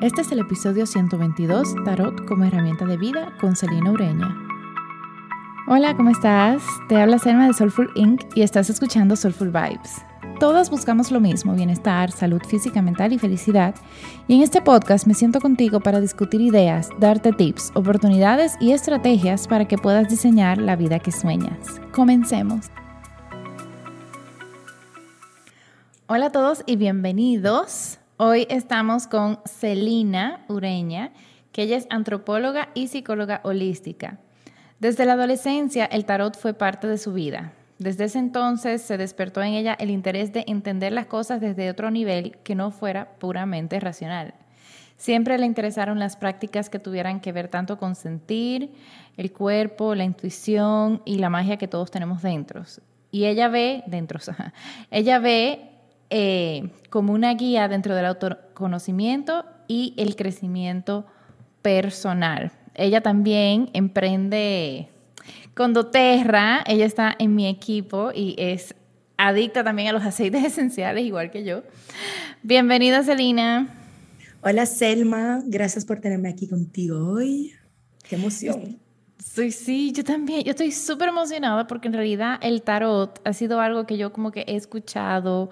Este es el episodio 122, Tarot como herramienta de vida con Celina Ureña. Hola, ¿cómo estás? Te habla Selma de Soulful Inc. y estás escuchando Soulful Vibes. Todas buscamos lo mismo, bienestar, salud física, mental y felicidad. Y en este podcast me siento contigo para discutir ideas, darte tips, oportunidades y estrategias para que puedas diseñar la vida que sueñas. Comencemos. Hola a todos y bienvenidos. Hoy estamos con Celina Ureña, que ella es antropóloga y psicóloga holística. Desde la adolescencia el tarot fue parte de su vida. Desde ese entonces se despertó en ella el interés de entender las cosas desde otro nivel que no fuera puramente racional. Siempre le interesaron las prácticas que tuvieran que ver tanto con sentir, el cuerpo, la intuición y la magia que todos tenemos dentro. Y ella ve, dentro, ella ve eh, como una guía dentro del autoconocimiento y el crecimiento personal. Ella también emprende con doTERRA, ella está en mi equipo y es adicta también a los aceites esenciales, igual que yo. Bienvenida, Celina. Hola, Selma. Gracias por tenerme aquí contigo hoy. Qué emoción. Sí, sí, yo también. Yo estoy súper emocionada porque en realidad el tarot ha sido algo que yo como que he escuchado.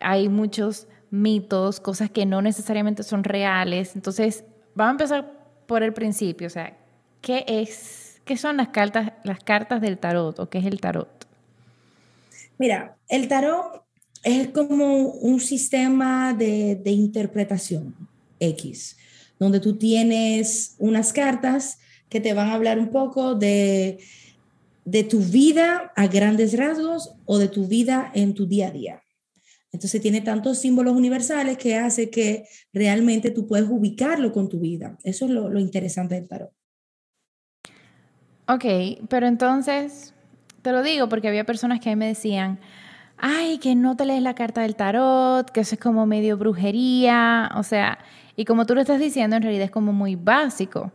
Hay muchos mitos, cosas que no necesariamente son reales. Entonces, vamos a empezar por el principio. O sea, ¿qué es ¿Qué son las cartas, las cartas del tarot o qué es el tarot? Mira, el tarot es como un sistema de, interpretación X, donde tú tienes unas cartas que te van a hablar un poco de, de tu vida a grandes rasgos o de tu vida en tu día a día. Entonces tiene tantos símbolos universales que hace que realmente tú puedes ubicarlo con tu vida. Eso es lo, lo interesante del tarot. Ok, pero entonces, te lo digo porque había personas que me decían, ay, que no te lees la carta del tarot, que eso es como medio brujería, o sea, y como tú lo estás diciendo, en realidad es como muy básico.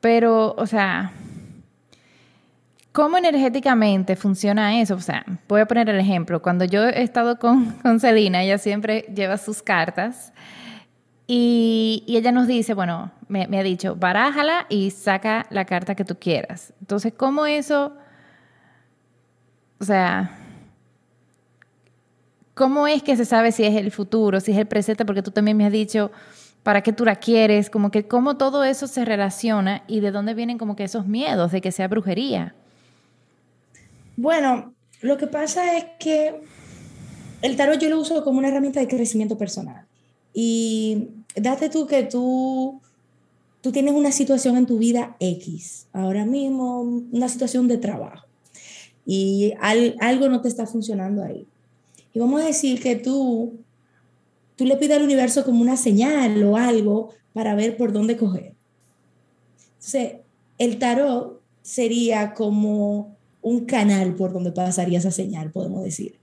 Pero, o sea, ¿cómo energéticamente funciona eso? O sea, voy a poner el ejemplo. Cuando yo he estado con, con Celina, ella siempre lleva sus cartas y, ella nos dice, bueno, me, ha dicho, barájala y saca la carta que tú quieras. Entonces, ¿cómo eso, o sea, cómo es que se sabe si es el futuro, si es el presente? Porque tú también me has dicho, ¿para qué tú la quieres? Como que cómo todo eso se relaciona y de dónde vienen como que esos miedos de que sea brujería. Bueno, lo que pasa es que el tarot yo lo uso como una herramienta de crecimiento personal. Y date tú que tú, tú tienes una situación en tu vida X, ahora mismo una situación de trabajo, y algo no te está funcionando ahí. Y vamos a decir que tú, tú le pides al universo como una señal o algo para ver por dónde coger. Entonces, el tarot sería como un canal por donde pasaría esa señal, podemos decir.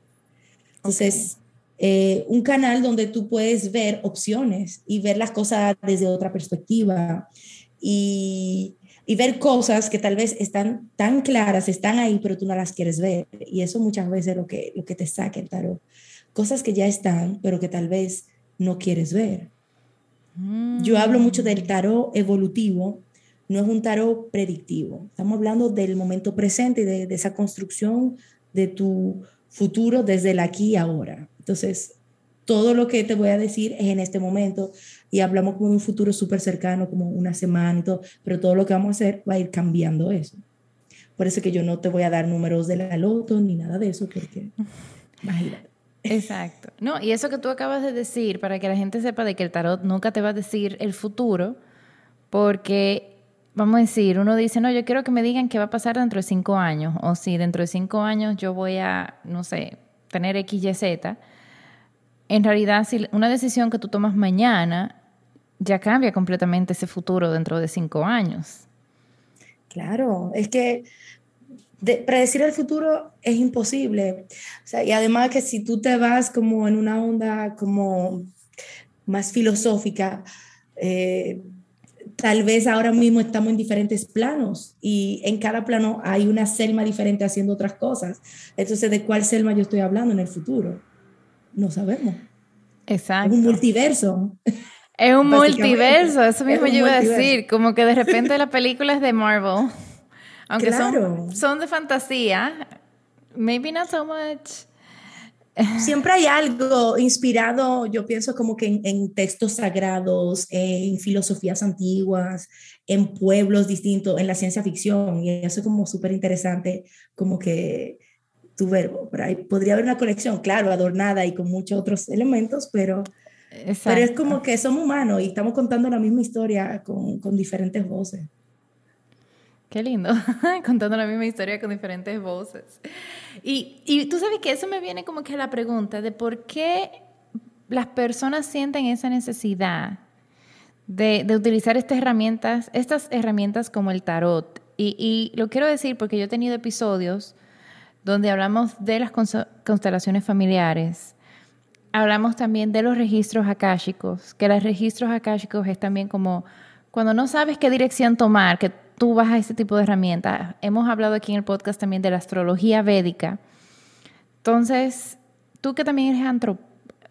Entonces, eh, un canal donde tú puedes ver opciones y ver las cosas desde otra perspectiva y, y, ver cosas que tal vez están tan claras, están ahí, pero tú no las quieres ver. Y eso muchas veces es lo que, lo que te saca el tarot. Cosas que ya están, pero que tal vez no quieres ver. Yo hablo mucho del tarot evolutivo, no es un tarot predictivo. Estamos hablando del momento presente y de, esa construcción de tu futuro desde el aquí y ahora. Entonces, todo lo que te voy a decir es en este momento y hablamos como un futuro súper cercano, como una semana y todo, pero todo lo que vamos a hacer va a ir cambiando eso. Por eso que yo no te voy a dar números de la loto ni nada de eso, porque imagínate. Exacto. No, y eso que tú acabas de decir, para que la gente sepa de que el tarot nunca te va a decir el futuro, porque, vamos a decir, uno dice, no, yo quiero que me digan qué va a pasar dentro de cinco años, o si dentro de cinco años yo voy a, no sé, tener X, Y, Z en realidad si una decisión que tú tomas mañana ya cambia completamente ese futuro dentro de cinco años. Claro, es que predecir el futuro es imposible. y además que si tú te vas como en una onda como más filosófica, eh, tal vez ahora mismo estamos en diferentes planos y en cada plano hay una Selma diferente haciendo otras cosas. Entonces, ¿de cuál Selma yo estoy hablando en el futuro? no sabemos. Exacto. Es un multiverso. Es un multiverso, eso mismo yo iba a decir, como que de repente las películas de Marvel, aunque son, son de fantasía, maybe not so much. Siempre hay algo inspirado, yo pienso como que en, textos sagrados, en filosofías antiguas, en pueblos distintos, en la ciencia ficción, y eso es como súper interesante, como que tu verbo, podría haber una colección, claro, adornada y con muchos otros elementos, pero pero es como que somos humanos y estamos contando la misma historia con, con diferentes voces. Qué lindo, contando la misma historia con diferentes voces. Y, y tú sabes que eso me viene como que a la pregunta de por qué las personas sienten esa necesidad de, de, utilizar estas herramientas, estas herramientas como el tarot. Y, y, lo quiero decir porque yo he tenido episodios donde hablamos de las constelaciones familiares, hablamos también de los registros akáshicos, que los registros akáshicos es también como cuando no sabes qué dirección tomar, que tú vas a este tipo de herramientas. Hemos hablado aquí en el podcast también de la astrología védica. Entonces, tú que también eres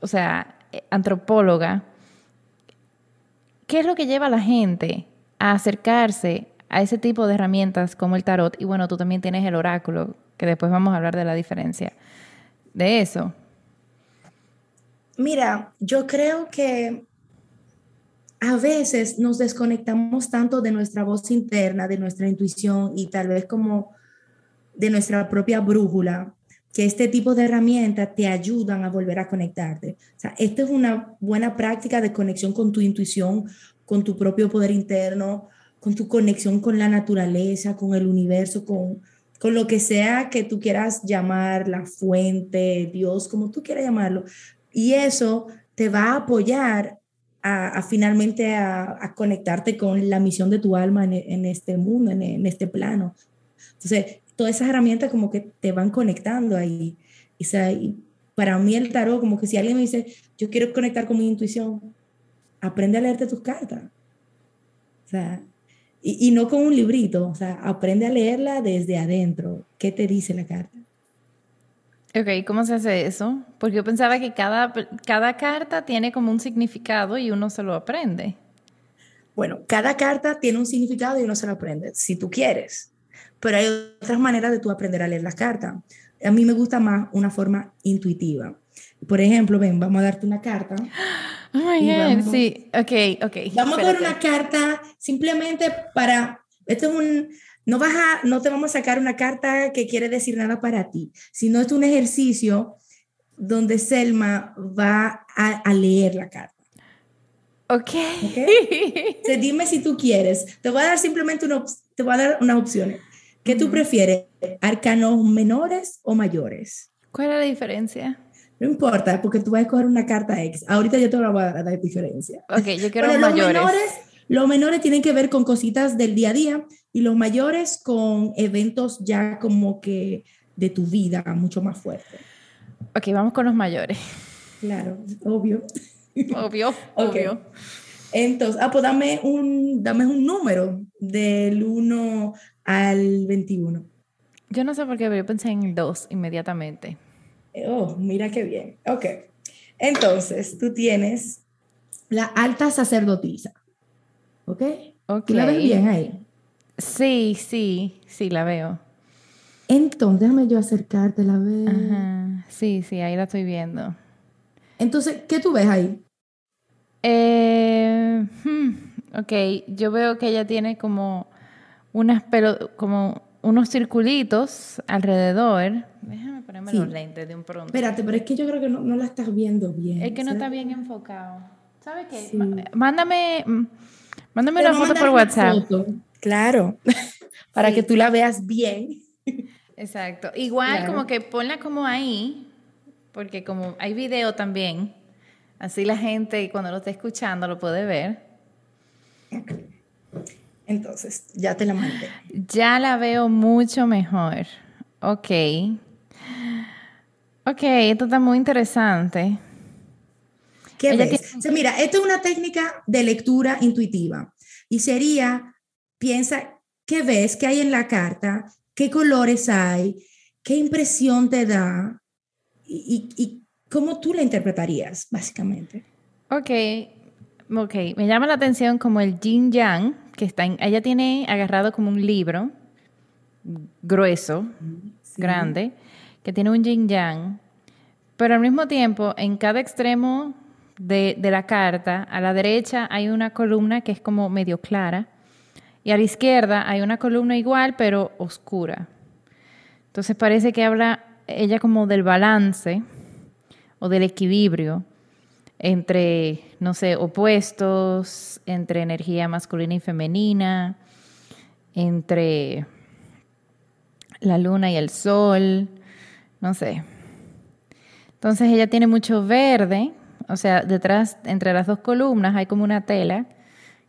o sea, eh, antropóloga, ¿qué es lo que lleva a la gente a acercarse a ese tipo de herramientas como el tarot? Y bueno, tú también tienes el oráculo, que después vamos a hablar de la diferencia de eso. Mira, yo creo que a veces nos desconectamos tanto de nuestra voz interna, de nuestra intuición y tal vez como de nuestra propia brújula, que este tipo de herramientas te ayudan a volver a conectarte. O sea, esta es una buena práctica de conexión con tu intuición, con tu propio poder interno, con tu conexión con la naturaleza, con el universo, con, con lo que sea que tú quieras llamar la fuente, Dios, como tú quieras llamarlo, y eso te va a apoyar a, finalmente a, conectarte con la misión de tu alma en, este mundo, en, este plano. Entonces, todas esas herramientas como que te van conectando ahí. Y, para mí el tarot, como que si alguien me dice, yo quiero conectar con mi intuición, aprende a leerte tus cartas. O sea, y, y, no con un librito, o sea, aprende a leerla desde adentro. ¿Qué te dice la carta? Ok, ¿cómo se hace eso? Porque yo pensaba que cada, cada carta tiene como un significado y uno se lo aprende. Bueno, cada carta tiene un significado y uno se lo aprende, si tú quieres. Pero hay otras maneras de tú aprender a leer las cartas. A mí me gusta más una forma intuitiva. Por ejemplo, ven, vamos a darte una carta. Oh, sí, ok, ok. Vamos a dar una carta simplemente para, esto es un, no, vas a, no te vamos a sacar una carta que quiere decir nada para ti, sino es un ejercicio donde Selma va a, leer la carta. Ok. okay? dime si tú quieres. Te voy a dar simplemente una, te voy a dar unas opciones. ¿Qué tú prefieres? ¿Arcanos menores o mayores? ¿Cuál es la diferencia? No importa, porque tú vas a escoger una carta X. Ahorita yo te voy a dar diferencia. Ok, yo quiero mayores. Los menores, los menores tienen que ver con cositas del día a día y los mayores con eventos ya como que de tu vida mucho más fuertes. Ok, vamos con los mayores. Claro, obvio. Obvio, obvio. Entonces, ah, pues dame un, dame un número del 1 al 21. Yo no sé por qué, pero yo pensé en el 2 inmediatamente. Oh, mira qué bien. Ok. Entonces, tú tienes la alta sacerdotisa. ¿Ok? Ok. la ves bien ahí? Sí, sí, sí, la veo. Entonces, déjame yo acercarte la vez. Ajá. Sí, sí, ahí la estoy viendo. Entonces, ¿qué tú ves ahí? Eh, hmm, ok, yo veo que ella tiene como unas pero como unos circulitos alrededor. Déjame ponerme los lentes de un pronto. Espérate, pero es que yo creo que no, no la estás viendo bien. Es que no está bien enfocado. ¿Sabes qué? Mándame, mándame una foto por WhatsApp. Claro, para que tú la veas bien. Exacto. Igual como que ponla como ahí, porque como hay video también, así la gente cuando lo esté escuchando lo puede ver. Entonces, ya te la mandé. Ya la veo mucho mejor. Ok. Ok, esto está muy interesante. ¿Qué ves? mira, esto es una técnica de lectura intuitiva y sería piensa qué ves, qué hay en la carta, qué colores hay, qué impresión te da y, cómo tú la interpretarías, básicamente. Ok, Ok, me llama la atención como el yin yang, que está en, ella tiene agarrado como un libro grueso, grande, que tiene un yin yang, pero al mismo tiempo en cada extremo de, de, la carta, a la derecha hay una columna que es como medio clara y a la izquierda hay una columna igual pero oscura. Entonces parece que habla ella como del balance o del equilibrio entre, no sé, opuestos, entre energía masculina y femenina, entre la luna y el sol, no sé. Entonces ella tiene mucho verde, o sea, detrás, entre las dos columnas hay como una tela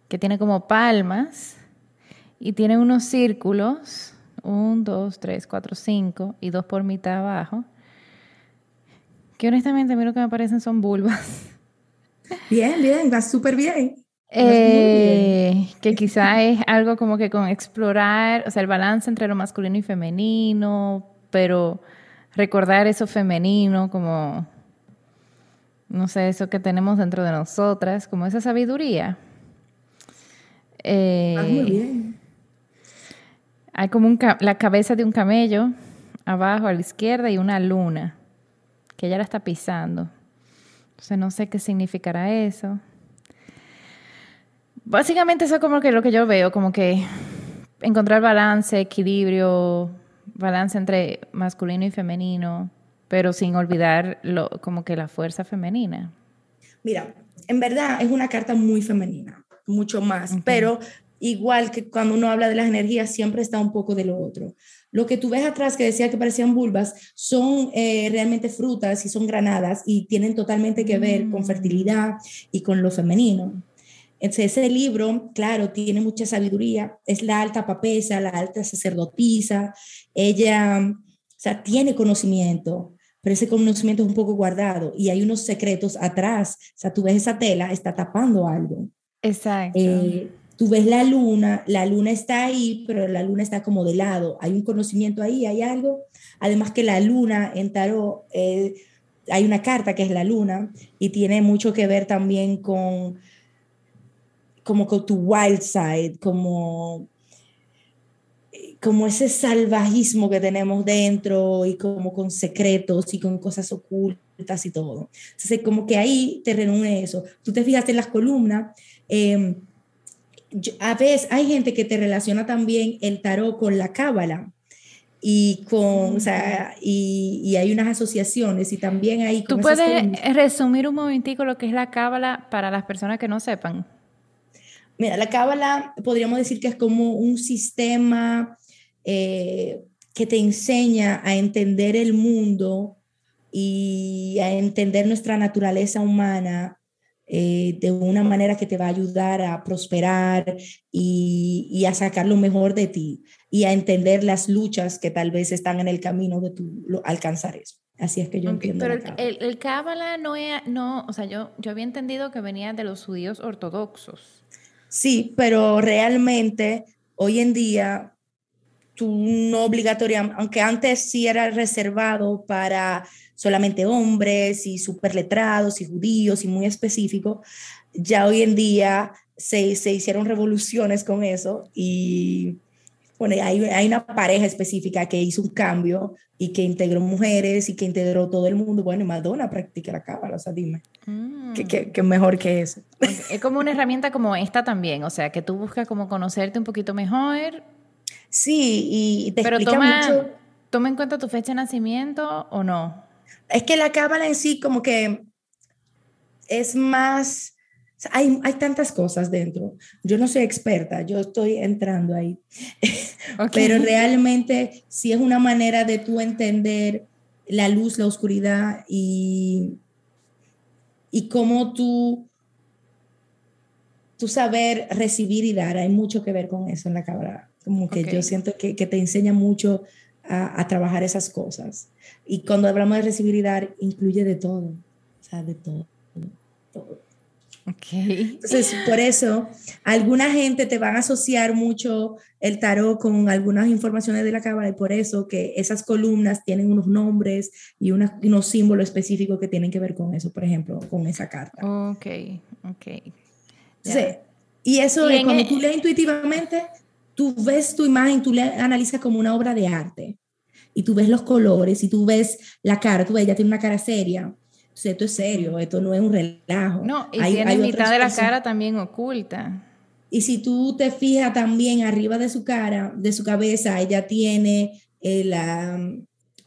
que tiene como palmas y tiene unos círculos, un, dos, tres, cuatro, cinco y dos por mitad abajo, que honestamente a mí lo que me parecen son vulvas. Bien, bien, va súper bien. Eh, que quizá es algo como que con explorar, o sea, el balance entre lo masculino y femenino, pero recordar eso femenino como, no sé, eso que tenemos dentro de nosotras, como esa sabiduría. Eh, muy bien. Hay como un, la cabeza de un camello abajo a la izquierda y una luna que ella la está pisando. Entonces no sé qué significará eso. Básicamente eso es como que lo que yo veo, como que encontrar balance, equilibrio, balance entre masculino y femenino, pero sin olvidar lo, como que la fuerza femenina. Mira, en verdad es una carta muy femenina, mucho más, pero igual que cuando uno habla de las energías, siempre está un poco de lo otro. Lo que tú ves atrás, que decía que parecían vulvas, son eh, realmente frutas y son granadas y tienen totalmente que ver con mm. fertilidad y con lo femenino. Entonces, ese libro, claro, tiene mucha sabiduría, es la alta papesa, la alta sacerdotisa, ella, o sea, tiene conocimiento, pero ese conocimiento es un poco guardado y hay unos secretos atrás, o sea, tú ves esa tela, está tapando algo. Exacto. Eh, tú ves la luna, la luna está ahí, pero la luna está como de lado, hay un conocimiento ahí, hay algo. Además que la luna en tarot, eh, hay una carta que es la luna y tiene mucho que ver también con como con tu wild side, como como ese salvajismo que tenemos dentro y como con secretos y con cosas ocultas y todo. Entonces, como que ahí te reúne eso. Tú te fijas en las columnas, em, a veces hay gente que te relaciona también el tarot con la cábala y con, o sea, y, y, hay unas asociaciones y también hay... ¿Tú puedes resumir un momentico lo que es la cábala para las personas que no sepan? Mira, la cábala podríamos decir que es como un sistema eh, que te enseña a entender el mundo y a entender nuestra naturaleza humana eh, de una manera que te va a ayudar a prosperar y, a sacar lo mejor de ti y a entender las luchas que tal vez están en el camino de tu alcanzar eso. Así es que yo entiendo. Pero el, el Cábala no, no, o sea, yo, yo había entendido que venía de los judíos ortodoxos. Sí, pero realmente hoy en día tú no obligatoriamente, aunque antes sí era reservado para solamente hombres y súper letrados y judíos y muy específico, ya hoy en día se, se hicieron revoluciones con eso y bueno, hay, hay, una pareja específica que hizo un cambio y que integró mujeres y que integró todo el mundo. Bueno, y Madonna practica la cábala, o sea, dime, mm. ¿qué, mejor que eso? Es como una herramienta como esta también, o sea, que tú buscas como conocerte un poquito mejor. Sí, y te Pero toma, mucho. ¿Toma en cuenta tu fecha de nacimiento o no? Es que la cábala en sí como que es más... Hay, hay, tantas cosas dentro. Yo no soy experta, yo estoy entrando ahí. Pero realmente sí es una manera de tú entender la luz, la oscuridad y, y cómo tú, tú saber recibir y dar. Hay mucho que ver con eso en la cábala. Como que yo siento que, que, te enseña mucho a, a trabajar esas cosas. Y cuando hablamos de recibir y dar, incluye de todo, o sea, de todo, todo. Okay. Entonces, por eso, alguna gente te van a asociar mucho el tarot con algunas informaciones de la cábala y por eso que esas columnas tienen unos nombres y unos símbolos específicos que tienen que ver con eso, por ejemplo, con esa carta. Ok, ok. Sí. Y eso es cuando tú lees intuitivamente, tú ves tu imagen, tú la analizas como una obra de arte. Y tú ves los colores, y tú ves la cara, tú ves, ella tiene una cara seria. esto es serio, esto no es un relajo. No, y tiene mitad de la cara también oculta. Y si tú te fijas también arriba de su cara, de su cabeza, ella tiene eh, la,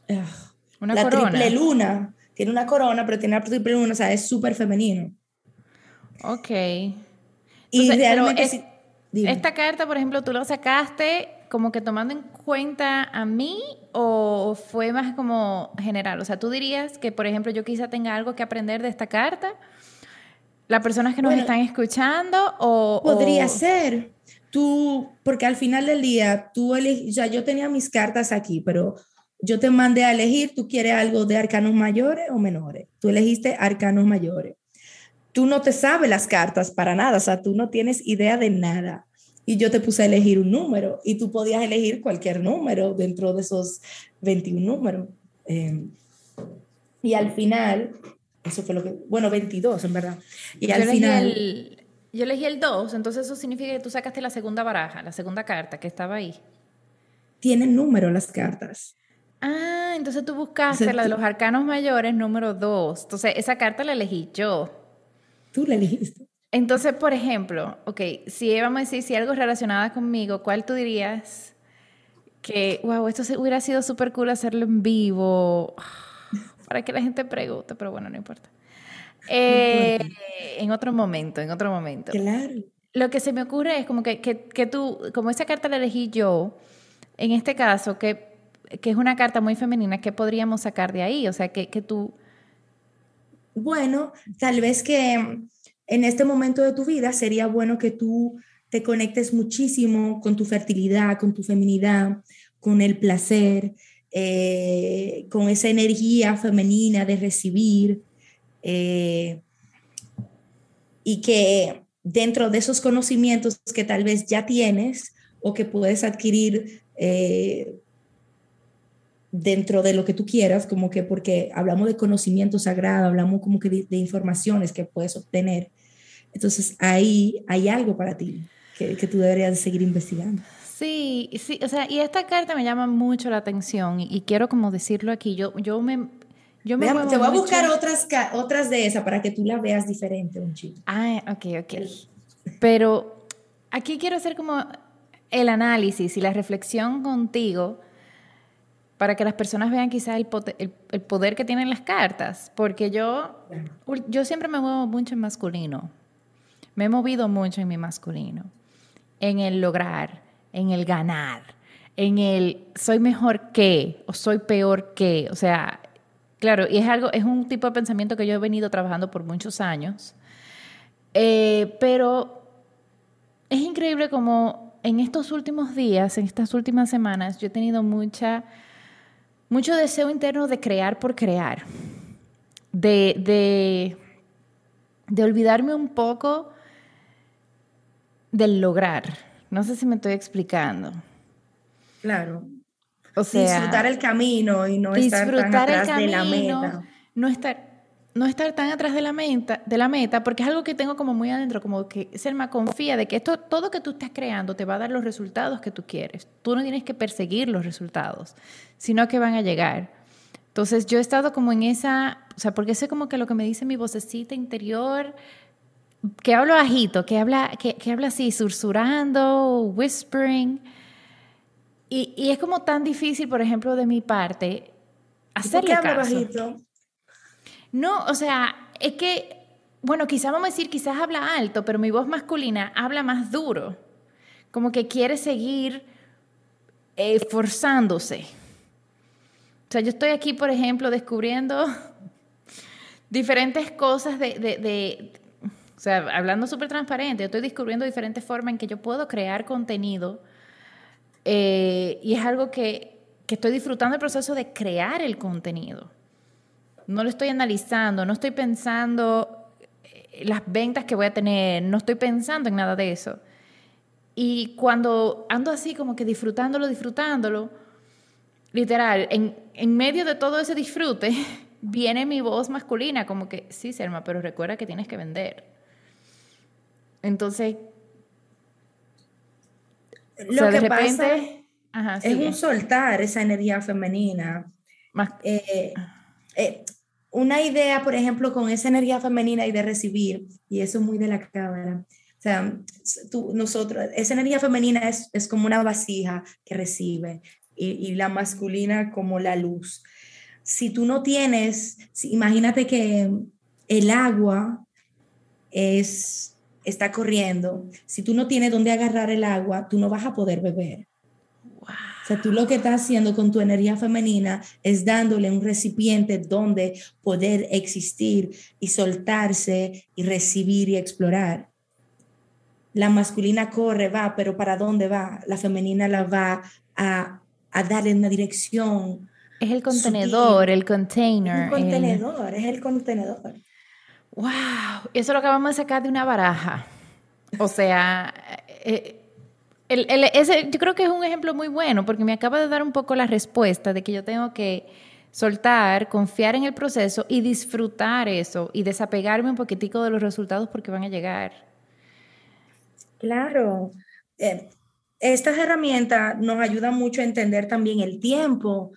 ah, una la triple luna. Tiene una corona, pero tiene la triple luna, o sea, es súper femenino. Ok. y realmente... esta carta, por ejemplo, tú la sacaste como que tomando en cuenta a mí o fue más como general? O sea, tú dirías que, por ejemplo, yo quizá tenga algo que aprender de esta carta las personas que nos están escuchando o... Podría ser. Tú, porque al final del día, tú eliges, ya yo tenía mis cartas aquí, pero yo te mandé a elegir, tú quieres algo de arcanos mayores o menores. Tú elegiste arcanos mayores. Tú no te sabes las cartas para nada, o sea, tú no tienes idea de nada. Y yo te puse a elegir un número y tú podías elegir cualquier número dentro de esos 21 números. Eh, y al final, eso fue lo que, bueno, 22 en verdad. Y yo al final... El, yo elegí el 2, entonces eso significa que tú sacaste la segunda baraja, la segunda carta que estaba ahí. Tienen número las cartas. Ah, entonces tú buscaste la de los arcanos mayores número 2. Entonces esa carta la elegí yo. Tú la elegiste. Entonces, por ejemplo, ok, si vamos a decir si algo relacionado conmigo, ¿cuál tú dirías que, wow, esto hubiera sido súper cool hacerlo en vivo? para que la gente pregunte, pero bueno, no importa. Eh, en otro momento, en otro momento. Claro. Lo que se me ocurre es como que, que, que tú, como esa carta la elegí yo, en este caso, que, que, es una carta muy femenina, ¿qué podríamos sacar de ahí? O sea, que, que tú... Bueno, tal vez que en este momento de tu vida sería bueno que tú te conectes muchísimo con tu fertilidad, con tu feminidad, con el placer, eh, con esa energía femenina de recibir eh, y que dentro de esos conocimientos que tal vez ya tienes o que puedes adquirir eh, dentro de lo que tú quieras, como que porque hablamos de conocimiento sagrado, hablamos como que de, informaciones que puedes obtener. Entonces ahí hay algo para ti que, que tú deberías seguir investigando. Sí, sí, o sea, y esta carta me llama mucho la atención y, quiero como decirlo aquí, yo, yo me... Yo me te voy a buscar otras, otras de esas para que tú la veas diferente, un chico. Ah, ok, ok. Pero aquí quiero hacer como el análisis y la reflexión contigo para que las personas vean quizás el, poder que tienen las cartas, porque yo, yo siempre me muevo mucho en masculino, me he movido mucho en mi masculino, en el lograr, en el ganar, en el soy mejor que o soy peor que, o sea, claro, y es algo, es un tipo de pensamiento que yo he venido trabajando por muchos años, eh, pero es increíble como en estos últimos días, en estas últimas semanas, yo he tenido mucha, mucho deseo interno de crear por crear, de, de, de olvidarme un poco del lograr no sé si me estoy explicando. Claro. O sea, disfrutar el camino y no estar tan atrás de la meta. No estar, no estar tan atrás de la meta, de la meta, porque es algo que tengo como muy adentro, como que Selma confía de que esto, todo que tú estás creando te va a dar los resultados que tú quieres. Tú no tienes que perseguir los resultados, sino que van a llegar. Entonces yo he estado como en esa, o sea, porque sé como que lo que me dice mi vocecita interior, que hablo bajito, que habla, que, que habla así, susurrando, whispering. Y, y, es como tan difícil, por ejemplo, de mi parte, hacerle ¿Por qué caso. bajito? No, o sea, es que, bueno, quizás vamos a decir, quizás habla alto, pero mi voz masculina habla más duro. Como que quiere seguir eh, forzándose. O sea, yo estoy aquí, por ejemplo, descubriendo diferentes cosas de, de, o sea, hablando súper transparente, yo estoy descubriendo diferentes formas en que yo puedo crear contenido eh, y es algo que, que estoy disfrutando el proceso de crear el contenido. No lo estoy analizando, no estoy pensando eh, las ventas que voy a tener, no estoy pensando en nada de eso. Y cuando ando así como que disfrutándolo, disfrutándolo, literal, en, en medio de todo ese disfrute, viene mi voz masculina como que, sí, Selma, pero recuerda que tienes que vender Entonces, lo que pasa es un soltar esa energía femenina. Eh, eh, una idea, por ejemplo, con esa energía femenina y de recibir, y eso es muy de la cámara. O sea, tú, nosotros, esa energía femenina es, es, como una vasija que recibe y, y, la masculina como la luz. Si tú no tienes, imagínate que el agua es, está corriendo. Si tú no tienes dónde agarrar el agua, tú no vas a poder beber. Sea, tú lo que estás haciendo con tu energía femenina es dándole un recipiente donde poder existir y soltarse y recibir y explorar. La masculina corre, va, pero ¿para dónde va? La femenina la va a, a darle una dirección. Es el contenedor, el container. el contenedor, es el contenedor. Wow, eso lo acabamos de sacar de una baraja. O sea, eh, ese, yo creo que es un ejemplo muy bueno porque me acaba de dar un poco la respuesta de que yo tengo que soltar, confiar en el proceso y disfrutar eso y desapegarme un poquitico de los resultados porque van a llegar. Claro. Eh, estas herramientas nos ayudan mucho a entender también el tiempo.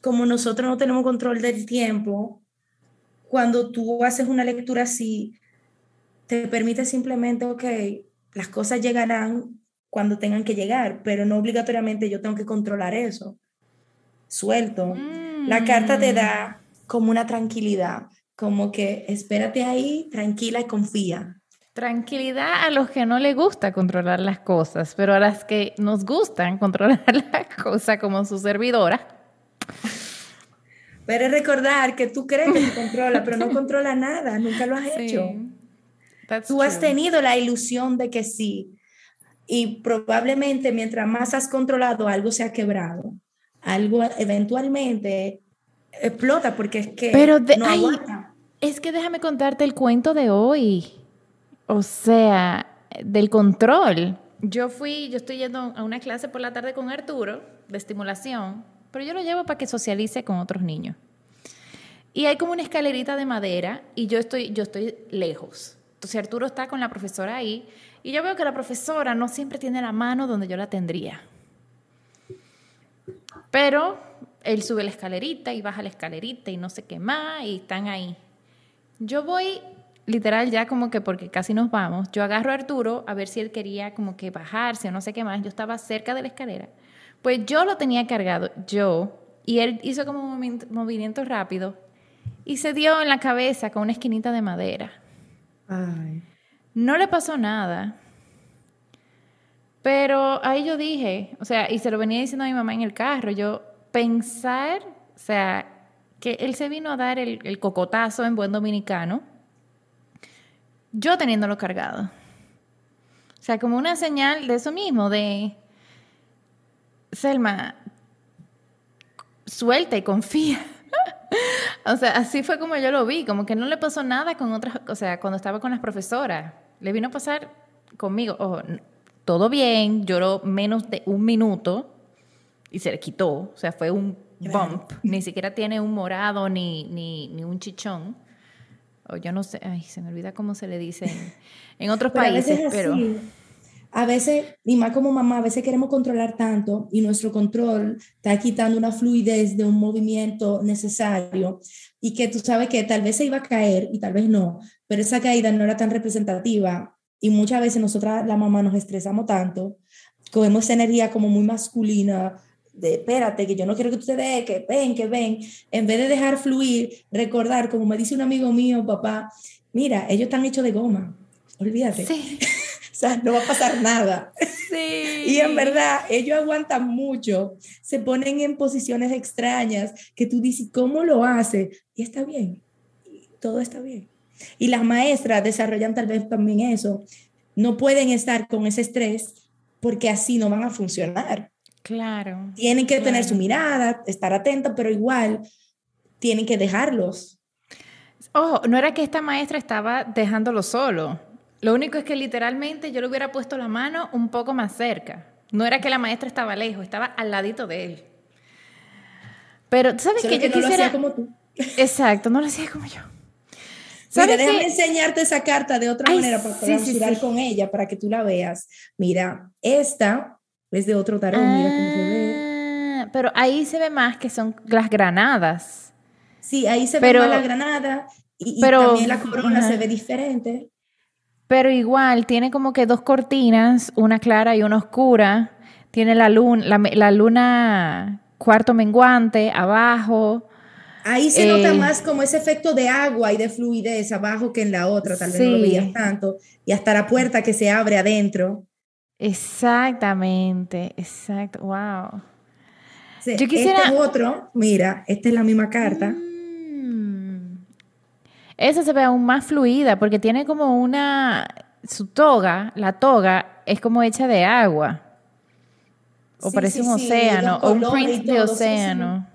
Como nosotros no tenemos control del tiempo, cuando tú haces una lectura así, te permite simplemente, ok, las cosas llegarán cuando tengan que llegar, pero no obligatoriamente yo tengo que controlar eso. Suelto. La carta te da como una tranquilidad, como que espérate ahí, tranquila y confía. Tranquilidad a los que no les gusta controlar las cosas, pero a las que nos gustan controlar las cosas como su servidora. Pero es recordar que tú crees que tú controlas, pero no controla nada, nunca lo has hecho. Tú has tenido la ilusión de que sí. Y probablemente mientras más has controlado, algo se ha quebrado. Algo eventualmente explota porque es que pero no aguanta. Es que déjame contarte el cuento de hoy. O sea, del control. Yo fui, yo estoy yendo a una clase por la tarde con Arturo de estimulación pero yo lo llevo para que socialice con otros niños. Y hay como una escalerita de madera y yo estoy, yo estoy lejos. Entonces Arturo está con la profesora ahí y yo veo que la profesora no siempre tiene la mano donde yo la tendría. Pero él sube la escalerita y baja la escalerita y no sé qué más y están ahí. Yo voy literal ya como que porque casi nos vamos, yo agarro a Arturo a ver si él quería como que bajarse o no sé qué más. Yo estaba cerca de la escalera pues yo lo tenía cargado, yo, y él hizo como un movimiento rápido y se dio en la cabeza con una esquinita de madera. No le pasó nada. Pero ahí yo dije, o sea, y se lo venía diciendo a mi mamá en el carro, yo pensar, o sea, que él se vino a dar el, cocotazo en buen dominicano, yo teniéndolo cargado. O sea, como una señal de eso mismo, de Selma, suelta y confía. o sea, así fue como yo lo vi, como que no le pasó nada con otras, o sea, cuando estaba con las profesoras, le vino a pasar conmigo, todo bien, lloró menos de un minuto y se le quitó, o sea, fue un bump, ni siquiera tiene un morado ni, ni, un chichón. O yo no sé, ay, se me olvida cómo se le dice en, otros países, pero a veces, y más como mamá, a veces queremos controlar tanto y nuestro control está quitando una fluidez de un movimiento necesario y que tú sabes que tal vez se iba a caer y tal vez no, pero esa caída no era tan representativa y muchas veces nosotras, la mamá, nos estresamos tanto, cogemos esa energía como muy masculina, de espérate, que yo no quiero que tú te des, que ven, que ven, en vez de dejar fluir, recordar, como me dice un amigo mío, papá, mira, ellos están hechos de goma, olvídate. Sí. Sea, no va a pasar nada. Sí. Y en verdad, ellos aguantan mucho, se ponen en posiciones extrañas que tú dices, ¿cómo lo hace? Y está bien, todo está bien. Y las maestras desarrollan tal vez también eso. No pueden estar con ese estrés porque así no van a funcionar. Claro. Tienen que tener su mirada, estar atentos, pero igual tienen que dejarlos. Ojo, no era que esta maestra estaba dejándolo solo lo único es que literalmente yo le hubiera puesto la mano un poco más cerca. No era que la maestra estaba lejos, estaba al ladito de él. Pero, ¿sabes qué? Yo no quisiera... Lo hacía como tú. Exacto, no lo hacía como yo. Mira, déjame enseñarte esa carta de otra manera para poder con ella, para que tú la veas. Mira, esta es de otro tarot, mira cómo se ve. Ah, pero ahí se ve más que son las granadas. Sí, ahí se ve más la granada y, también la corona se ve diferente. Pero igual, tiene como que dos cortinas, una clara y una oscura. Tiene la luna, la, luna cuarto menguante abajo. Ahí se nota eh, más como ese efecto de agua y de fluidez abajo que en la otra, tal vez no lo veías tanto. Y hasta la puerta que se abre adentro. Exactamente, exacto, wow. Yo quisiera... Este otro, mira, esta es la misma carta. Mm. Esa se ve aún más fluida porque tiene como una, su toga, la toga es como hecha de agua. O parece un océano, o un print de océano.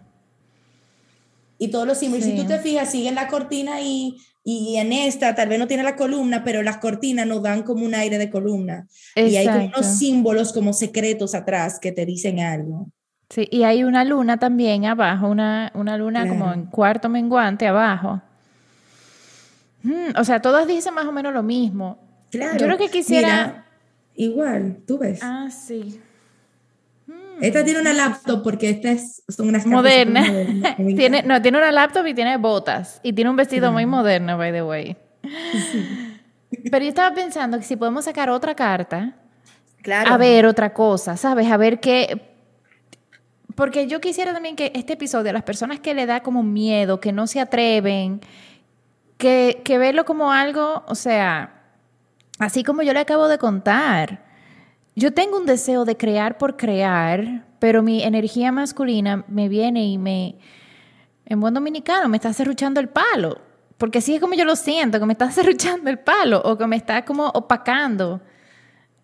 Y todos los símbolos. Si tú te fijas, siguen la cortina y, y en esta tal vez no tiene la columna, pero las cortinas nos dan como un aire de columna. Y hay como unos símbolos como secretos atrás que te dicen algo. Sí, y hay una luna también abajo, una, una luna como en cuarto menguante abajo. Mm, o sea, todas dicen más o menos lo mismo. Claro. Yo creo que quisiera... igual, tú ves. Ah, sí. Esta tiene una laptop porque esta es, son unas moderna. tiene, no, tiene una laptop y tiene botas. Y tiene un vestido muy moderno, by the way. Pero yo estaba pensando que si podemos sacar otra carta, claro. a ver otra cosa, ¿sabes? A ver qué. Porque yo quisiera también que este episodio, a las personas que le da como miedo, que no se atreven, que, que verlo como algo, o sea, así como yo le acabo de contar yo tengo un deseo de crear por crear, pero mi energía masculina me viene y me, en buen dominicano, me está cerruchando el palo. Porque así es como yo lo siento, que me está cerruchando el palo o que me está como opacando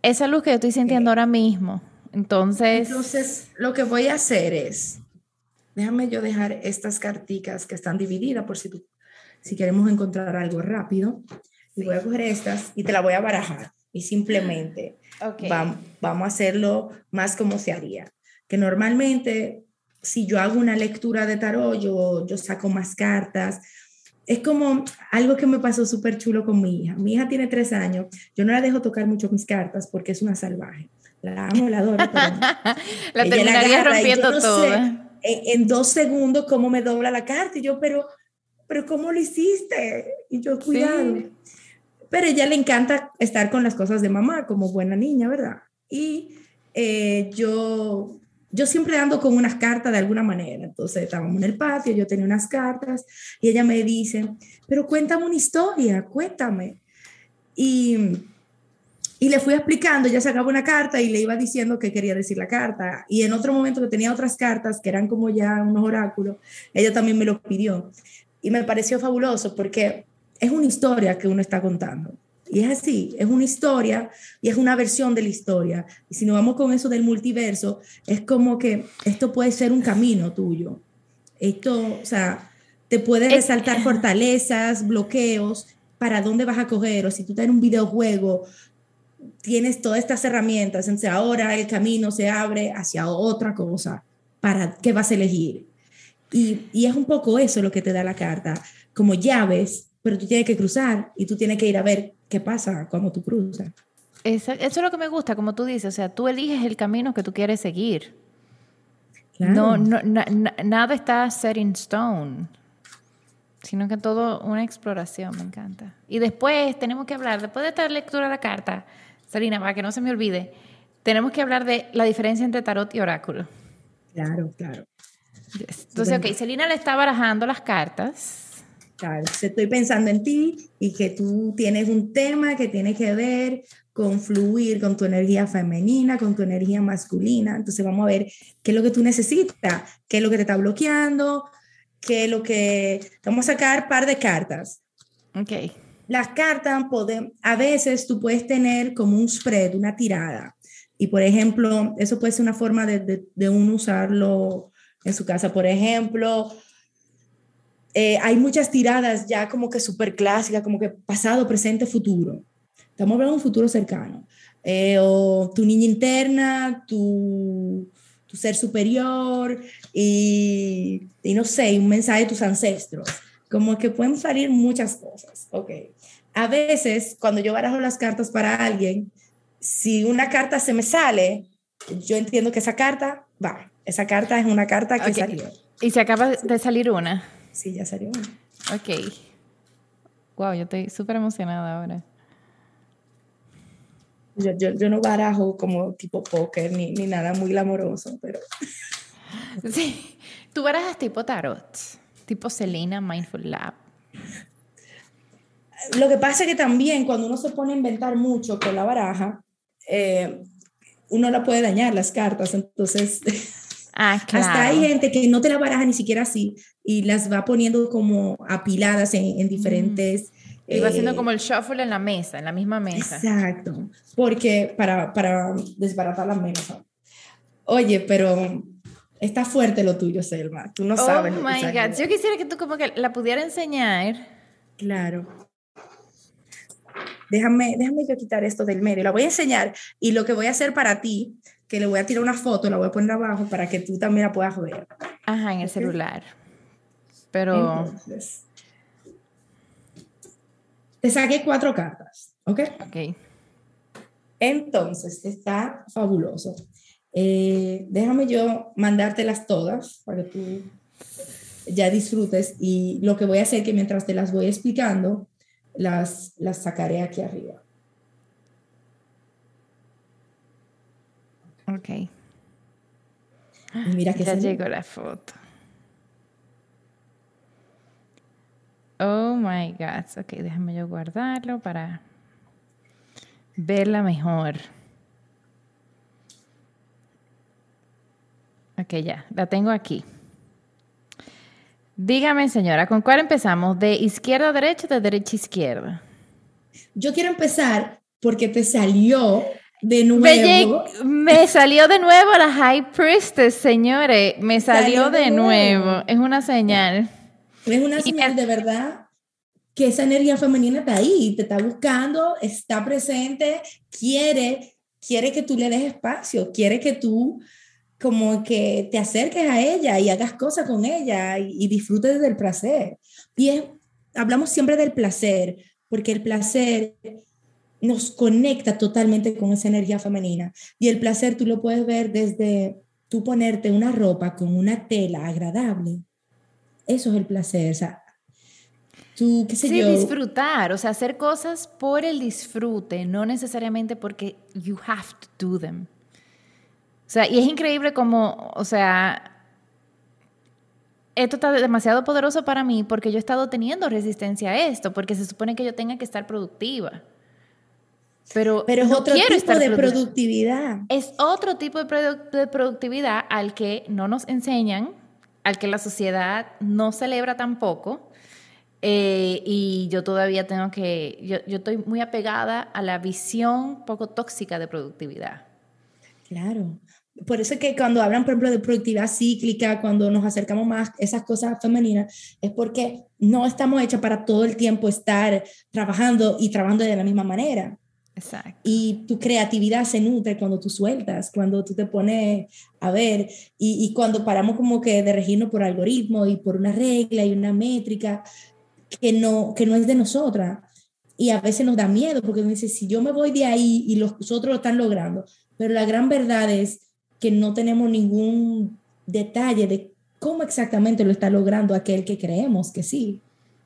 esa luz que yo estoy sintiendo ahora mismo. Entonces... Entonces, lo que voy a hacer es, déjame yo dejar estas carticas que están divididas por si, si queremos encontrar algo rápido. Y voy a coger estas y te la voy a barajar. Y simplemente Vamos, vamos a hacerlo más como se haría. Que normalmente, si yo hago una lectura de tarot, yo, yo saco más cartas. Es como algo que me pasó súper chulo con mi hija. Mi hija tiene tres años. Yo no la dejo tocar mucho mis cartas porque es una salvaje. La amo, la adoro. la terminaría rompiendo todo. en, dos segundos cómo me dobla la carta. Y yo, pero, pero ¿cómo lo hiciste? Y yo, cuidado pero ella le encanta estar con las cosas de mamá como buena niña, ¿verdad? Y eh, yo, yo siempre ando con unas cartas de alguna manera. Entonces estábamos en el patio, yo tenía unas cartas y ella me dice, pero cuéntame una historia, cuéntame. Y, y le fui explicando, ella sacaba una carta y le iba diciendo qué quería decir la carta. Y en otro momento que tenía otras cartas que eran como ya unos oráculos, ella también me lo pidió. Y me pareció fabuloso porque es una historia que uno está contando. Y es así, es una historia y es una versión de la historia. Y si nos vamos con eso del multiverso, es como que esto puede ser un camino tuyo. Esto, o sea, te puede resaltar fortalezas, bloqueos, para dónde vas a coger. O si tú estás en un videojuego, tienes todas estas herramientas. Entonces ahora el camino se abre hacia otra cosa. ¿Para qué vas a elegir? Y, y es un poco eso lo que te da la carta, como llaves pero tú tienes que cruzar y tú tienes que ir a ver qué pasa cuando tú cruzas. Eso, es lo que me gusta, como tú dices, o sea, tú eliges el camino que tú quieres seguir. No, no nada está set in stone, sino que todo una exploración, me encanta. Y después tenemos que hablar, después de esta lectura de la carta, Salina, para que no se me olvide, tenemos que hablar de la diferencia entre tarot y oráculo. Claro, claro. Entonces, ok, Selina le está barajando las cartas estoy pensando en ti y que tú tienes un tema que tiene que ver con fluir con tu energía femenina, con tu energía masculina. Entonces vamos a ver qué es lo que tú necesitas, qué es lo que te está bloqueando, qué es lo que... Vamos a sacar un par de cartas. Ok. Las cartas, pueden, a veces tú puedes tener como un spread, una tirada. Y por ejemplo, eso puede ser una forma de, de, de uno usarlo en su casa. Por ejemplo, eh, hay muchas tiradas ya como que súper clásicas, como que pasado, presente, futuro. Estamos hablando de un futuro cercano. Eh, o tu niña interna, tu, tu ser superior y, y, no sé, un mensaje de tus ancestros. como que pueden salir muchas cosas, ok. A veces, cuando yo barajo las cartas para alguien, si una carta se me sale, yo entiendo que esa carta va. Esa carta es una carta que salió. ¿Y se acaba de salir una? Sí, ya salió una. Ok. Wow, yo estoy súper emocionada ahora. Yo, yo, yo, no barajo como tipo póker ni, ni nada muy glamoroso, pero... Sí, tú barajas tipo tarot, tipo Selena Mindful Lab. Lo que pasa es que también cuando uno se pone a inventar mucho con la baraja, eh, uno la puede dañar las cartas, entonces... Ah, claro. Hasta hay gente que no te la baraja ni siquiera así y las va poniendo como apiladas en, en diferentes... Y va haciendo como el shuffle en la mesa, en la misma mesa. Exacto, porque para, para desbaratar la mesa. Oye, pero está fuerte lo tuyo, Selma. Tú no sabes. Oh my God. Yo quisiera que tú como que la pudiera enseñar. Claro. Déjame, déjame yo quitar esto del medio. La voy a enseñar y lo que voy a hacer para ti, que le voy a tirar una foto, la voy a poner abajo para que tú también la puedas ver. Ajá, en el celular. Pero... Entonces, te saqué cuatro cartas, ¿ok? Ok. Entonces, está fabuloso. Eh, déjame yo mandártelas todas para que tú ya disfrutes y lo que voy a hacer es que mientras te las voy explicando, las, las sacaré aquí arriba. Ok. Y mira que ya llegó la foto. Oh my God. Ok, déjame yo guardarlo para verla mejor. Ok, ya, la tengo aquí. Dígame, señora, ¿con cuál empezamos? ¿De izquierda a derecha o de derecha a izquierda? Yo quiero empezar porque te salió de nuevo. Me salió de nuevo la High Priestess, señores. Me salió, de, nuevo. Es una señal. Es una señal de verdad que esa energía femenina está ahí, te está buscando, está presente, quiere, quiere que tú le des espacio, quiere que tú como que te acerques a ella y hagas cosas con ella y, disfrutes del placer. Y hablamos siempre del placer, porque el placer nos conecta totalmente con esa energía femenina. Y el placer tú lo puedes ver desde tú ponerte una ropa con una tela agradable. Eso es el placer. O sea, tú, qué sé sí, yo. disfrutar, o sea, hacer cosas por el disfrute, no necesariamente porque you have to do them. O sea, y es increíble como, o sea, esto está demasiado poderoso para mí porque yo he estado teniendo resistencia a esto, porque se supone que yo tenga que estar productiva. Pero, Pero es no otro quiero tipo de productividad. Es otro tipo de, produ- de productividad al que no nos enseñan, al que la sociedad no celebra tampoco. eh, y yo todavía tengo que, yo, yo estoy muy apegada a la visión poco tóxica de productividad. Claro. Por eso es que cuando hablan, por ejemplo, de productividad cíclica, cuando nos acercamos más a esas cosas femeninas, es porque no estamos hechas para todo el tiempo estar trabajando y trabajando de la misma manera. Exacto. Y tu creatividad se nutre cuando tú sueltas, cuando tú te pones a ver y, y cuando paramos como que de regirnos por algoritmo y por una regla y una métrica que no, que no es de nosotras. Y a veces nos da miedo porque uno dice, si yo me voy de ahí y los otros lo están logrando, pero la gran verdad es que no tenemos ningún detalle de cómo exactamente lo está logrando aquel que creemos que sí.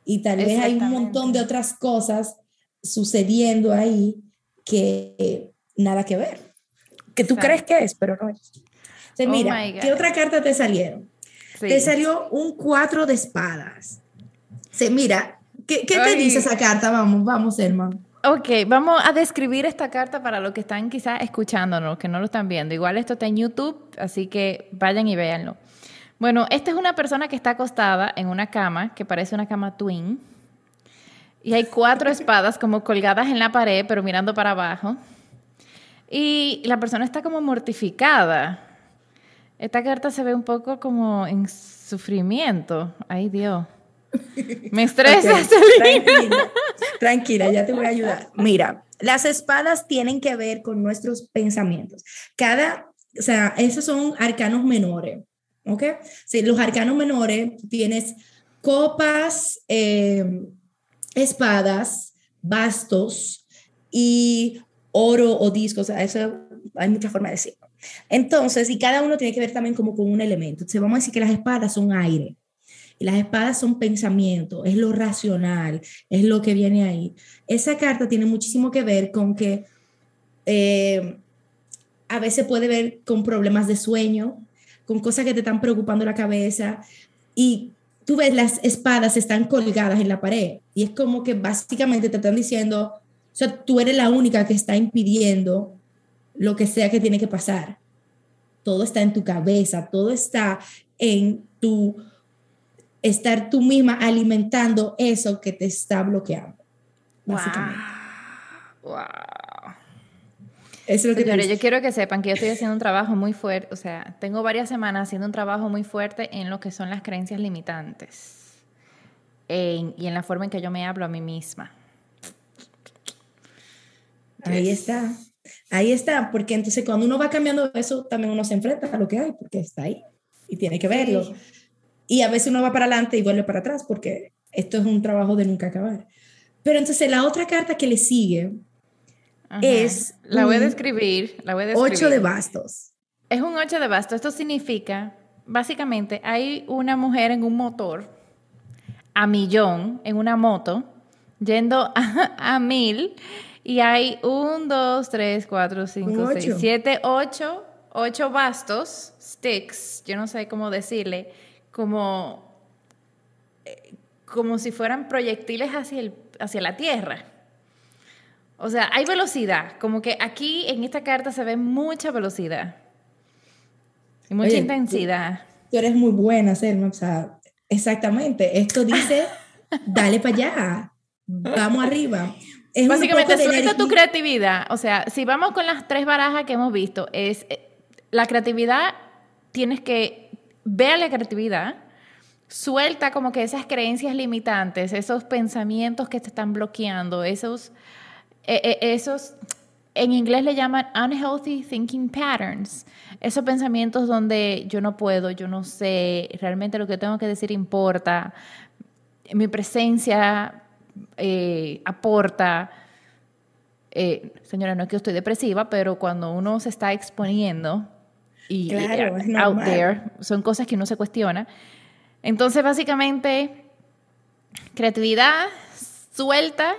Y tal vez hay un montón de otras cosas sucediendo ahí que nada que ver. Que tú Exacto. crees que es, pero no es. Entonces, Oh mira. ¿qué otra carta te salieron? Sí. Te salió un cuatro de espadas. Se, mira, ¿qué, qué te dice esa carta? Vamos, vamos, hermano. Ok, vamos a describir esta carta para los que están quizás escuchándonos, que no lo están viendo. Igual esto está en YouTube, así que vayan y véanlo. Bueno, esta es una persona que está acostada en una cama que parece una cama twin. Y hay cuatro espadas como colgadas en la pared, pero mirando para abajo. Y la persona está como mortificada. Esta carta se ve un poco como en sufrimiento. Ay, Dios. Me estresa, Celina. tranquila, tranquila, ya te voy a ayudar. Mira, las espadas tienen que ver con nuestros pensamientos. Cada, o sea, esos son arcanos menores, ¿ok? Sí, los arcanos menores tienes copas, eh, espadas, bastos y oro o discos. Eso hay muchas formas de decirlo. Entonces, y cada uno tiene que ver también como con un elemento. Entonces, vamos a decir que las espadas son aire. Y las espadas son pensamiento, es lo racional, es lo que viene ahí. Esa carta tiene muchísimo que ver con que eh, a veces puede ver con problemas de sueño, con cosas que te están preocupando la cabeza. Y tú ves las espadas están colgadas en la pared. Y es como que básicamente te están diciendo, o sea, tú eres la única que está impidiendo lo que sea que tiene que pasar. Todo está en tu cabeza, todo está en tu estar tú misma alimentando eso que te está bloqueando. Básicamente. Eso es lo Señores, yo quiero que sepan que yo estoy haciendo un trabajo muy fuerte, o sea, tengo varias semanas haciendo un trabajo muy fuerte en lo que son las creencias limitantes y en la forma en que yo me hablo a mí misma. Ahí está, ahí está, porque entonces cuando uno va cambiando eso, también uno se enfrenta a lo que hay, porque está ahí y tiene que verlo. Y a veces uno va para adelante y vuelve para atrás porque esto es un trabajo de nunca acabar. Pero entonces la otra carta que le sigue es... La voy a describir. La voy a describir. Ocho de bastos. Es un ocho de bastos. Esto significa, básicamente, hay una mujer en un motor a millón, en una moto, yendo a, mil, y hay un, dos, tres, cuatro, cinco, seis, siete, ocho, ocho bastos, sticks, yo no sé cómo decirle, como, eh, como si fueran proyectiles hacia, el, hacia la Tierra. O sea, hay velocidad, como que aquí en esta carta se ve mucha velocidad y mucha intensidad. Tú, eres muy buena, Selma, o sea, exactamente, esto dice, dale para allá, vamos arriba. Básicamente, suelta tu creatividad. O sea, si vamos con las tres barajas que hemos visto, es eh, la creatividad, tienes que vea la creatividad, suelta como que esas creencias limitantes, esos pensamientos que te están bloqueando, esos, e, e, esos, en inglés le llaman unhealthy thinking patterns, esos pensamientos donde yo no puedo, yo no sé, realmente lo que tengo que decir importa, mi presencia eh, aporta. Eh, señora, no es que estoy depresiva, pero cuando uno se está exponiendo, y claro, out there, son cosas que uno se cuestiona. Entonces, básicamente, creatividad, suelta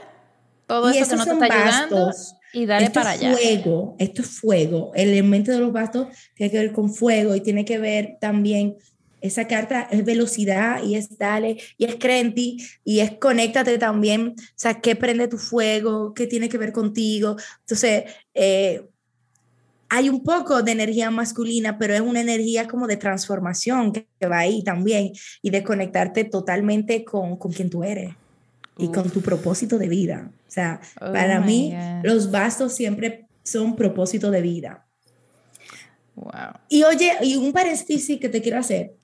todo eso que no te está ayudando y dale para allá. Fuego, esto es fuego. El elemento de los bastos tiene que ver con fuego y tiene que ver también esa carta es velocidad y es dale y es crenti y es conéctate también, o sea, qué prende tu fuego, qué tiene que ver contigo. Entonces, eh, hay un poco de energía masculina, pero es una energía como de transformación que, va ahí también y de conectarte totalmente con, con quien tú eres y con tu propósito de vida. O sea, oh para mí los bastos siempre son propósito de vida. Wow. Y oye, y un paréntesis que te quiero hacer.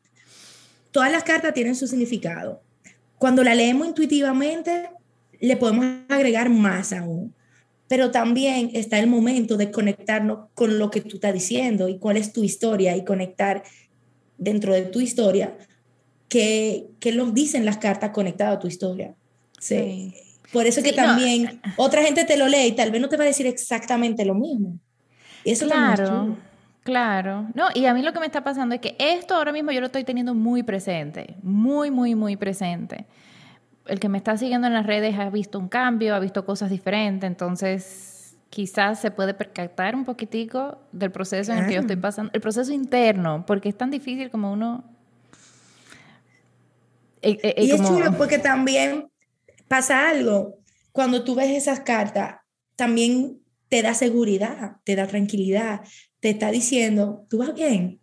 Todas las cartas tienen su significado. Cuando la leemos intuitivamente, le podemos agregar más aún pero también está el momento de conectarnos con lo que tú estás diciendo y cuál es tu historia y conectar dentro de tu historia qué, qué nos dicen las cartas conectadas a tu historia. Sí. Por eso que también otra gente te lo lee y tal vez no te va a decir exactamente lo mismo. Eso claro, claro. No, y a mí lo que me está pasando es que esto ahora mismo yo lo estoy teniendo muy presente, muy, muy, muy presente el que me está siguiendo en las redes ha visto un cambio, ha visto cosas diferentes, entonces quizás se puede percatar un poquitico del proceso en el que yo estoy pasando, el proceso interno, porque es tan difícil como uno... Eh, eh, y es chulo porque también pasa algo, cuando tú ves esas cartas, también te da seguridad, te da tranquilidad, te está diciendo, tú vas bien.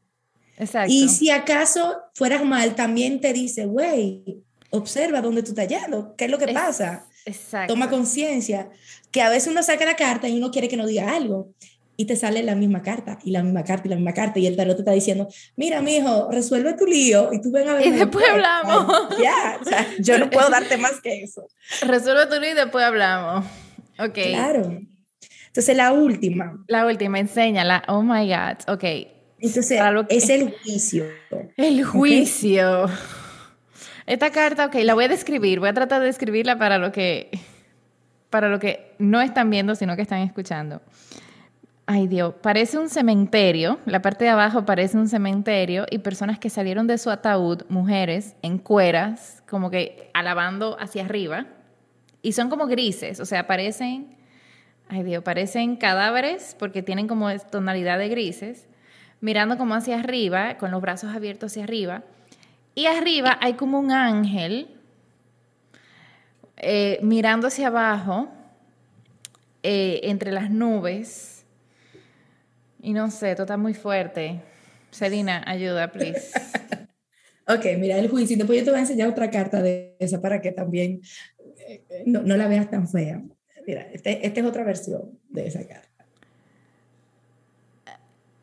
Exacto. Y si acaso fueras mal, también te dice, güey, observa dónde tú estás yendo, qué es lo que pasa. Exacto. Toma conciencia. Que a veces uno saca la carta y uno quiere que nos diga algo y te sale la misma carta y la misma carta y la misma carta y el tarot te está diciendo, mira, mijo, resuelve tu lío y tú ven a ver. Y después hablamos. Ya, o sea, yo no puedo darte más que eso. Resuelve tu lío y después hablamos. Ok. Claro. Entonces, la última. La última, enséñala. Oh my God. Ok. Entonces, es el juicio. El juicio. Esta carta, ok, la voy a describir, voy a tratar de describirla para lo que, para lo que no están viendo, sino que están escuchando. Ay Dios, parece un cementerio, la parte de abajo parece un cementerio y personas que salieron de su ataúd, mujeres en cueras, como que alabando hacia arriba, y son como grises, o sea, parecen, ay Dios, cadáveres porque tienen como tonalidad de grises, mirando como hacia arriba, con los brazos abiertos hacia arriba, y arriba hay como un ángel eh, mirando hacia abajo, eh, entre las nubes y no sé, esto está muy fuerte. Selina, ayuda, please. ok, mira el juicio. Después yo te voy a enseñar otra carta de esa para que también eh, no, la veas tan fea. Mira, este, esta es otra versión de esa carta.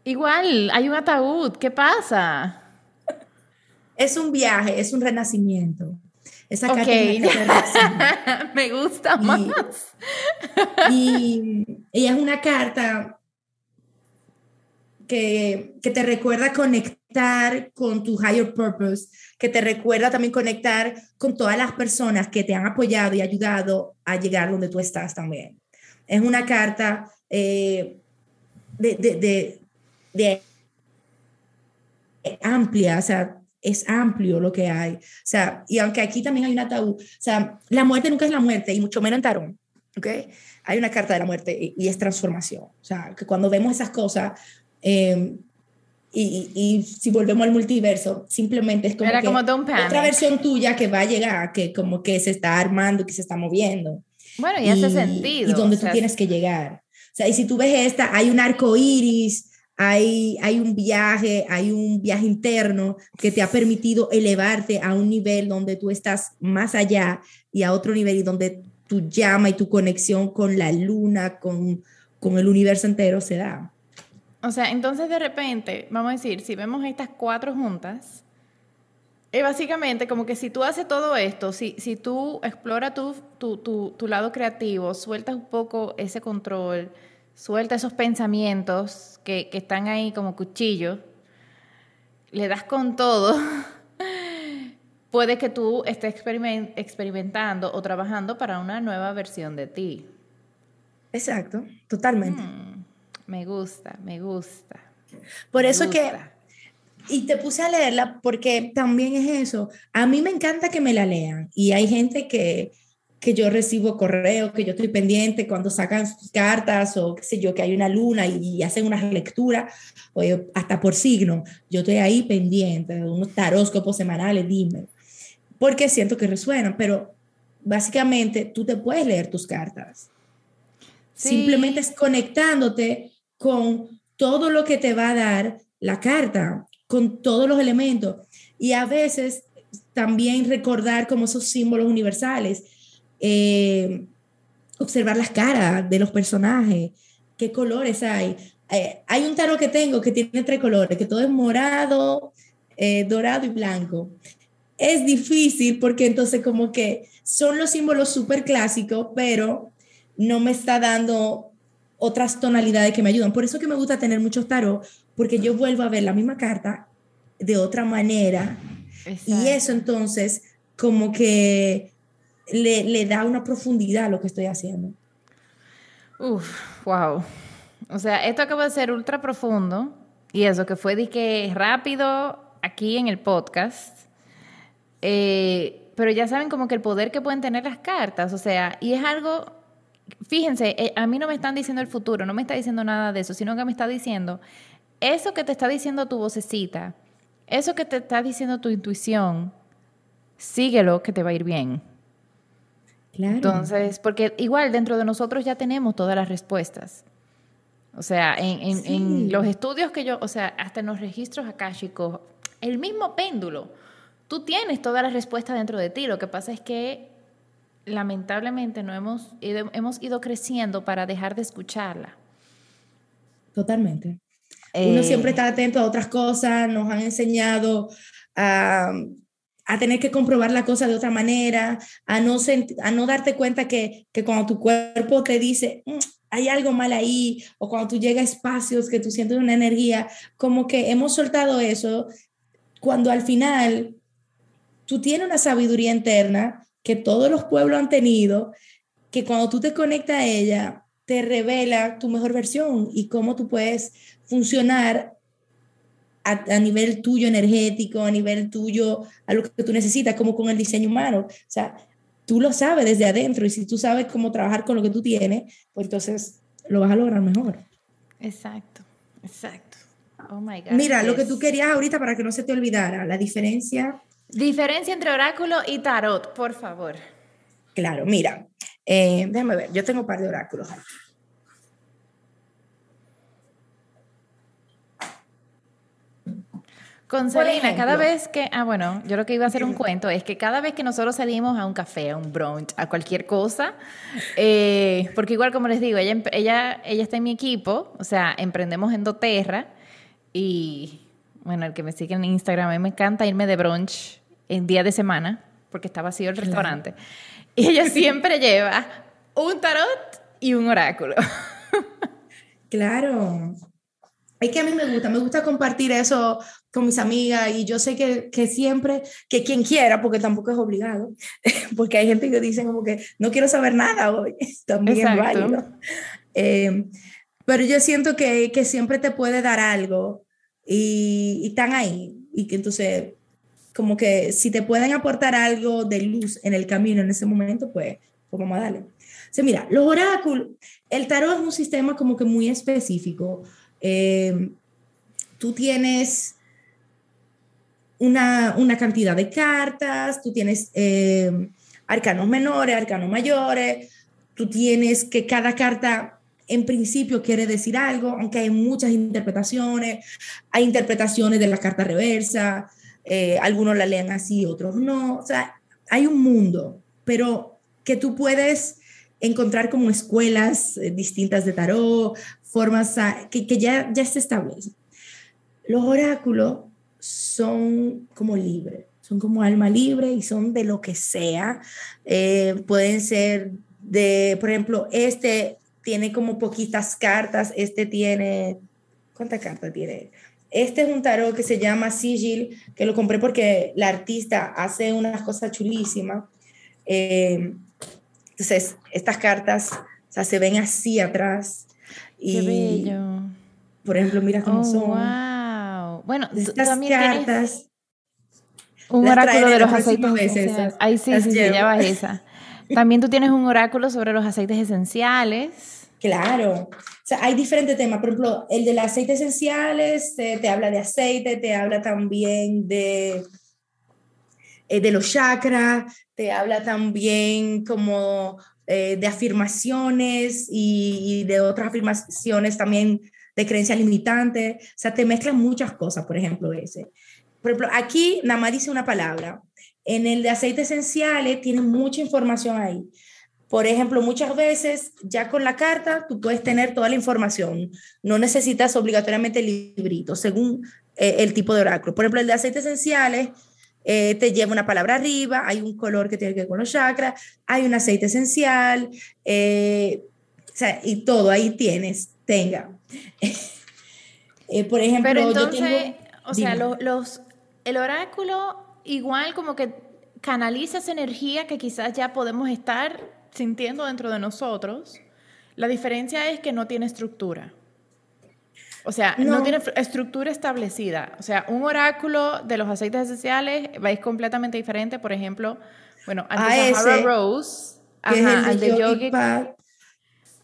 Igual, hay un ataúd. ¿Qué pasa? Es un viaje, es un renacimiento. Esa carta Me gusta más. y ella es una carta que, te recuerda conectar con tu higher purpose, que te recuerda también conectar con todas las personas que te han apoyado y ayudado a llegar donde tú estás también. Es una carta eh, de, de, amplia, o sea, es amplio lo que hay. O sea, y aunque aquí también hay una tabú, o sea, la muerte nunca es la muerte, y mucho menos en Tarón, ¿ok? Hay una carta de la muerte y, y es transformación. O sea, que cuando vemos esas cosas, Em, y, y, si volvemos al multiverso, simplemente es como, otra versión tuya que va a llegar, que como que se está armando, que se está moviendo. Bueno, y, hace sentido. Y donde tú tienes que llegar. O sea, y si tú ves esta, hay un arco iris, hay, hay un viaje, hay un viaje interno que te ha permitido elevarte a un nivel donde tú estás más allá y a otro nivel y donde tu llama y tu conexión con la luna, con, con el universo entero se da. O sea, entonces de repente, vamos a decir, si vemos estas cuatro juntas, es básicamente como que si tú haces todo esto, si, si tú exploras tu, tu, tu, tu lado creativo, sueltas un poco ese control, sueltas esos pensamientos que, que están ahí como cuchillos, le das con todo, puede que tú estés experimentando o trabajando para una nueva versión de ti. Exacto, totalmente. Mm. Me gusta, me gusta. Por eso que, y te puse a leerla porque también es eso. A mí me encanta que me la lean y hay gente que, que yo recibo correos, que yo estoy pendiente cuando sacan sus cartas o qué sé yo, que hay una luna y, hacen una lectura, o hasta por signo. Yo estoy ahí pendiente de unos taróscopos semanales, dime, porque siento que resuenan, pero básicamente tú te puedes leer tus cartas. Simplemente es conectándote con todo lo que te va a dar la carta, con todos los elementos. Y a veces también recordar como esos símbolos universales, eh, observar las caras de los personajes, qué colores hay. Eh, hay un tarot que tengo que tiene tres colores, que todo es morado, eh, dorado y blanco. Es difícil porque entonces como que son los símbolos súper clásicos, pero no me está dando otras tonalidades que me ayudan. Por eso que me gusta tener muchos tarot, porque yo vuelvo a ver la misma carta de otra manera. Y eso entonces como que le, le, da una profundidad a lo que estoy haciendo. Uf, wow. O sea, esto acaba de ser ultra profundo y eso que fue de que rápido aquí en el podcast. Eh, pero ya saben como que el poder que pueden tener las cartas, o sea, y es algo fíjense, eh, a mí no me están diciendo el futuro, no me está diciendo nada de eso, sino que me está diciendo, eso que te está diciendo tu vocecita, eso que te está diciendo tu intuición, síguelo que te va a ir bien. Claro. Entonces, porque igual dentro de nosotros ya tenemos todas las respuestas. O sea, en, en los estudios que yo, o sea, hasta en los registros akáshicos, el mismo péndulo, tú tienes todas las respuestas dentro de ti. Lo que pasa es que lamentablemente no hemos ido, hemos ido creciendo para dejar de escucharla. Totalmente. Uno siempre eh, está atento a otras cosas, nos han enseñado a, a tener que comprobar la cosa de otra manera, a no, a no darte cuenta que, que cuando tu cuerpo te dice, mm, hay algo mal ahí, o cuando tú llegas a espacios que tú sientes una energía, como que hemos soltado eso, cuando al final tú tienes una sabiduría interna que todos los pueblos han tenido, que cuando tú te conectas a ella, te revela tu mejor versión y cómo tú puedes funcionar a, nivel tuyo energético, a nivel tuyo, a lo que tú necesitas, como con el diseño humano. O sea, tú lo sabes desde adentro y si tú sabes cómo trabajar con lo que tú tienes, pues entonces lo vas a lograr mejor. Exacto, exacto. Oh my God. Mira, lo que tú querías ahorita para que no se te olvidara, la diferencia. Diferencia entre oráculo y tarot, por favor. Claro, mira, eh, déjame ver, yo tengo un par de oráculos. Con Selena, cada vez que, ah, bueno, yo lo que iba a hacer un cuento es que cada vez que nosotros salimos a un café, a un brunch, a cualquier cosa, eh, porque igual como les digo, ella, ella, ella está en mi equipo, o sea, emprendemos en doTERRA y, bueno, el que me sigue en Instagram, a mí me encanta irme de brunch en día de semana, porque está vacío el restaurante, y ella siempre lleva un tarot y un oráculo. Claro. Es que a mí me gusta, me gusta compartir eso con mis amigas y yo sé que, que, siempre, que quien quiera, porque tampoco es obligado, porque hay gente que dice como que no quiero saber nada hoy, también es válido. Eh, pero yo siento que, que, siempre te puede dar algo y, y, están ahí y que entonces como que si te pueden aportar algo de luz en el camino en ese momento, pues, pues vamos a darle. O mira, los oráculos, el tarot es un sistema como que muy específico. Eh, tú tienes una, una cantidad de cartas, tú tienes eh, arcanos menores, arcanos mayores, tú tienes que cada carta en principio quiere decir algo, aunque hay muchas interpretaciones, hay interpretaciones de la carta reversa, eh, algunos la leen así, otros no, o sea, hay un mundo, pero que tú puedes encontrar como escuelas eh, distintas de tarot, formas que, que ya, ya se establecen. Los oráculos son como libres, son como alma libre y son de lo que sea. Eh, pueden ser de, por ejemplo, este tiene como poquitas cartas, este tiene, ¿cuántas cartas tiene? Este es un tarot que se llama Sigil, que lo compré porque la artista hace unas cosas chulísimas. Eh, entonces, estas cartas o sea, se ven así atrás. Y, Qué bello. Por ejemplo, mira cómo Oh, son. wow. Bueno, Estas cartas. un oráculo de los aceites esenciales. Ay, sí, sí, sí, ya vas esa. También tú tienes un oráculo sobre los aceites esenciales. Claro. O sea, hay diferentes temas. Por ejemplo, el de los aceites esenciales te, te habla de aceite, te habla también de, eh, de los chakras, te habla también como eh, de afirmaciones y, y de otras afirmaciones también de creencias limitantes. O sea, te mezclan muchas cosas, por ejemplo, ese. Por ejemplo, aquí nada más dice una palabra. En el de aceites esenciales tiene mucha información ahí. Por ejemplo, muchas veces ya con la carta tú puedes tener toda la información. No necesitas obligatoriamente el librito, según eh, el tipo de oráculo. Por ejemplo, el de aceites esenciales eh, te lleva una palabra arriba, hay un color que tiene que ver con los chakras, hay un aceite esencial, eh, o sea, y todo ahí tienes, tenga. Eh, por ejemplo, Pero yo entonces, tengo- o sea, dime. lo- los, el oráculo igual como que canaliza esa energía que quizás ya podemos estar sintiendo dentro de nosotros. La diferencia es que no tiene estructura. O sea, no, No. tiene estructura establecida. O sea, un oráculo de los aceites esenciales va ir completamente diferente. Por ejemplo, bueno, al de Sahara ese, Rose, es el al de Path.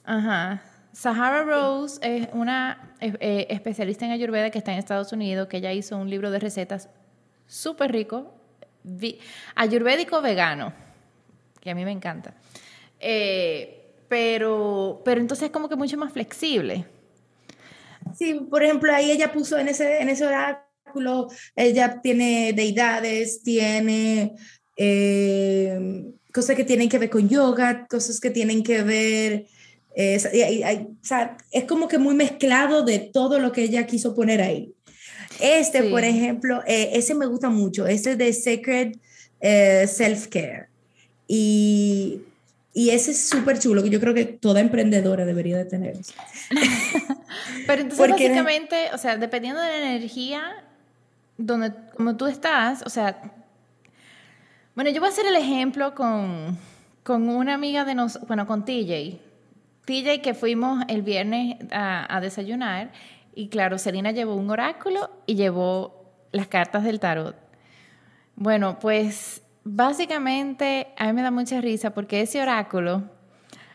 Ajá. Sahara Rose es una eh, especialista en Ayurveda que está en Estados Unidos, que ella hizo un libro de recetas súper rico, vi- ayurvédico vegano, que a mí me encanta. Eh, pero, pero entonces es como que mucho más flexible. Sí, por ejemplo, ahí ella puso en ese, en ese oráculo, ella tiene deidades, tiene eh, cosas que tienen que ver con yoga, cosas que tienen que ver, eh, y- y- y- o sea, es como que muy mezclado de todo lo que ella quiso poner ahí. Este, Sí. por ejemplo, eh, ese me gusta mucho, este de Sacred eh, Self-Care. Y, y ese es súper chulo, que yo creo que toda emprendedora debería de tener. Pero entonces Porque- básicamente, o sea, dependiendo de la energía donde como tú estás, o sea, Bueno, yo voy a hacer el ejemplo con, con una amiga de nosotros, bueno, con TJ. TJ que fuimos el viernes a, a desayunar y claro, Selina llevó un oráculo y llevó las cartas del tarot. Bueno, pues básicamente a mí me da mucha risa porque ese oráculo,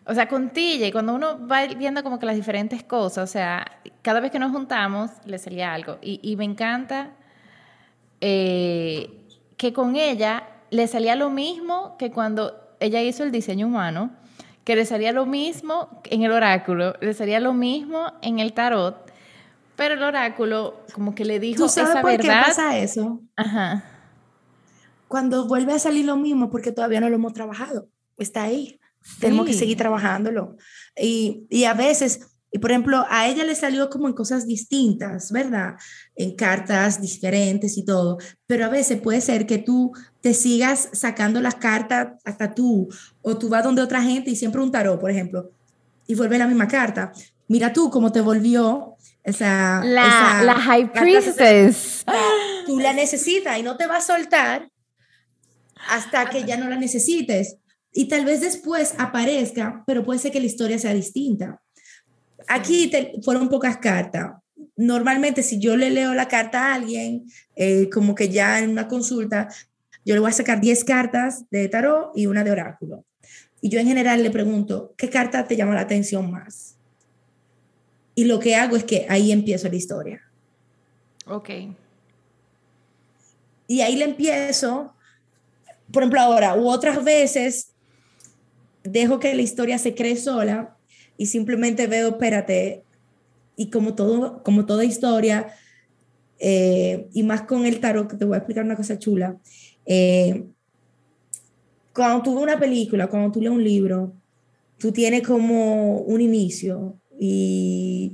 o sea, con TJ, cuando uno va viendo como que las diferentes cosas, o sea, cada vez que nos juntamos le salía algo. Y, me encanta eh, que con ella le salía lo mismo que cuando ella hizo el diseño humano, que le salía lo mismo en el oráculo, le salía lo mismo en el tarot pero el oráculo como que le dijo ¿Tú sabes esa por verdad. qué pasa eso? Ajá. Cuando vuelve a salir lo mismo, porque todavía no lo hemos trabajado. Está ahí. Tenemos que seguir trabajándolo. Y, y a veces, y por ejemplo, a ella le salió como en cosas distintas, ¿verdad? En cartas diferentes y todo. Pero a veces puede ser que tú te sigas sacando las cartas hasta tú, o tú vas donde otra gente y siempre un tarot, por ejemplo, y vuelve la misma carta. Mira tú cómo te volvió esa, la, la High Priestess. tú la necesitas y no te va a soltar hasta que ya no la necesites. Y tal vez después aparezca, pero puede ser que la historia sea distinta. Aquí te, fueron pocas cartas. Normalmente, si yo le leo la carta a alguien, eh, como que ya en una consulta, yo le voy a sacar 10 cartas de tarot y una de oráculo. Y yo en general le pregunto, ¿qué carta te llama la atención más? Y lo que hago es que ahí empiezo la historia. Ok. Y ahí le empiezo, por ejemplo, ahora, u otras veces, dejo que la historia se cree sola y simplemente veo, espérate, y como, todo, como toda historia, eh, y más con el tarot, que te voy a explicar una cosa chula, eh, cuando tú ves una película, cuando tú lees un libro, tú tienes como un inicio, y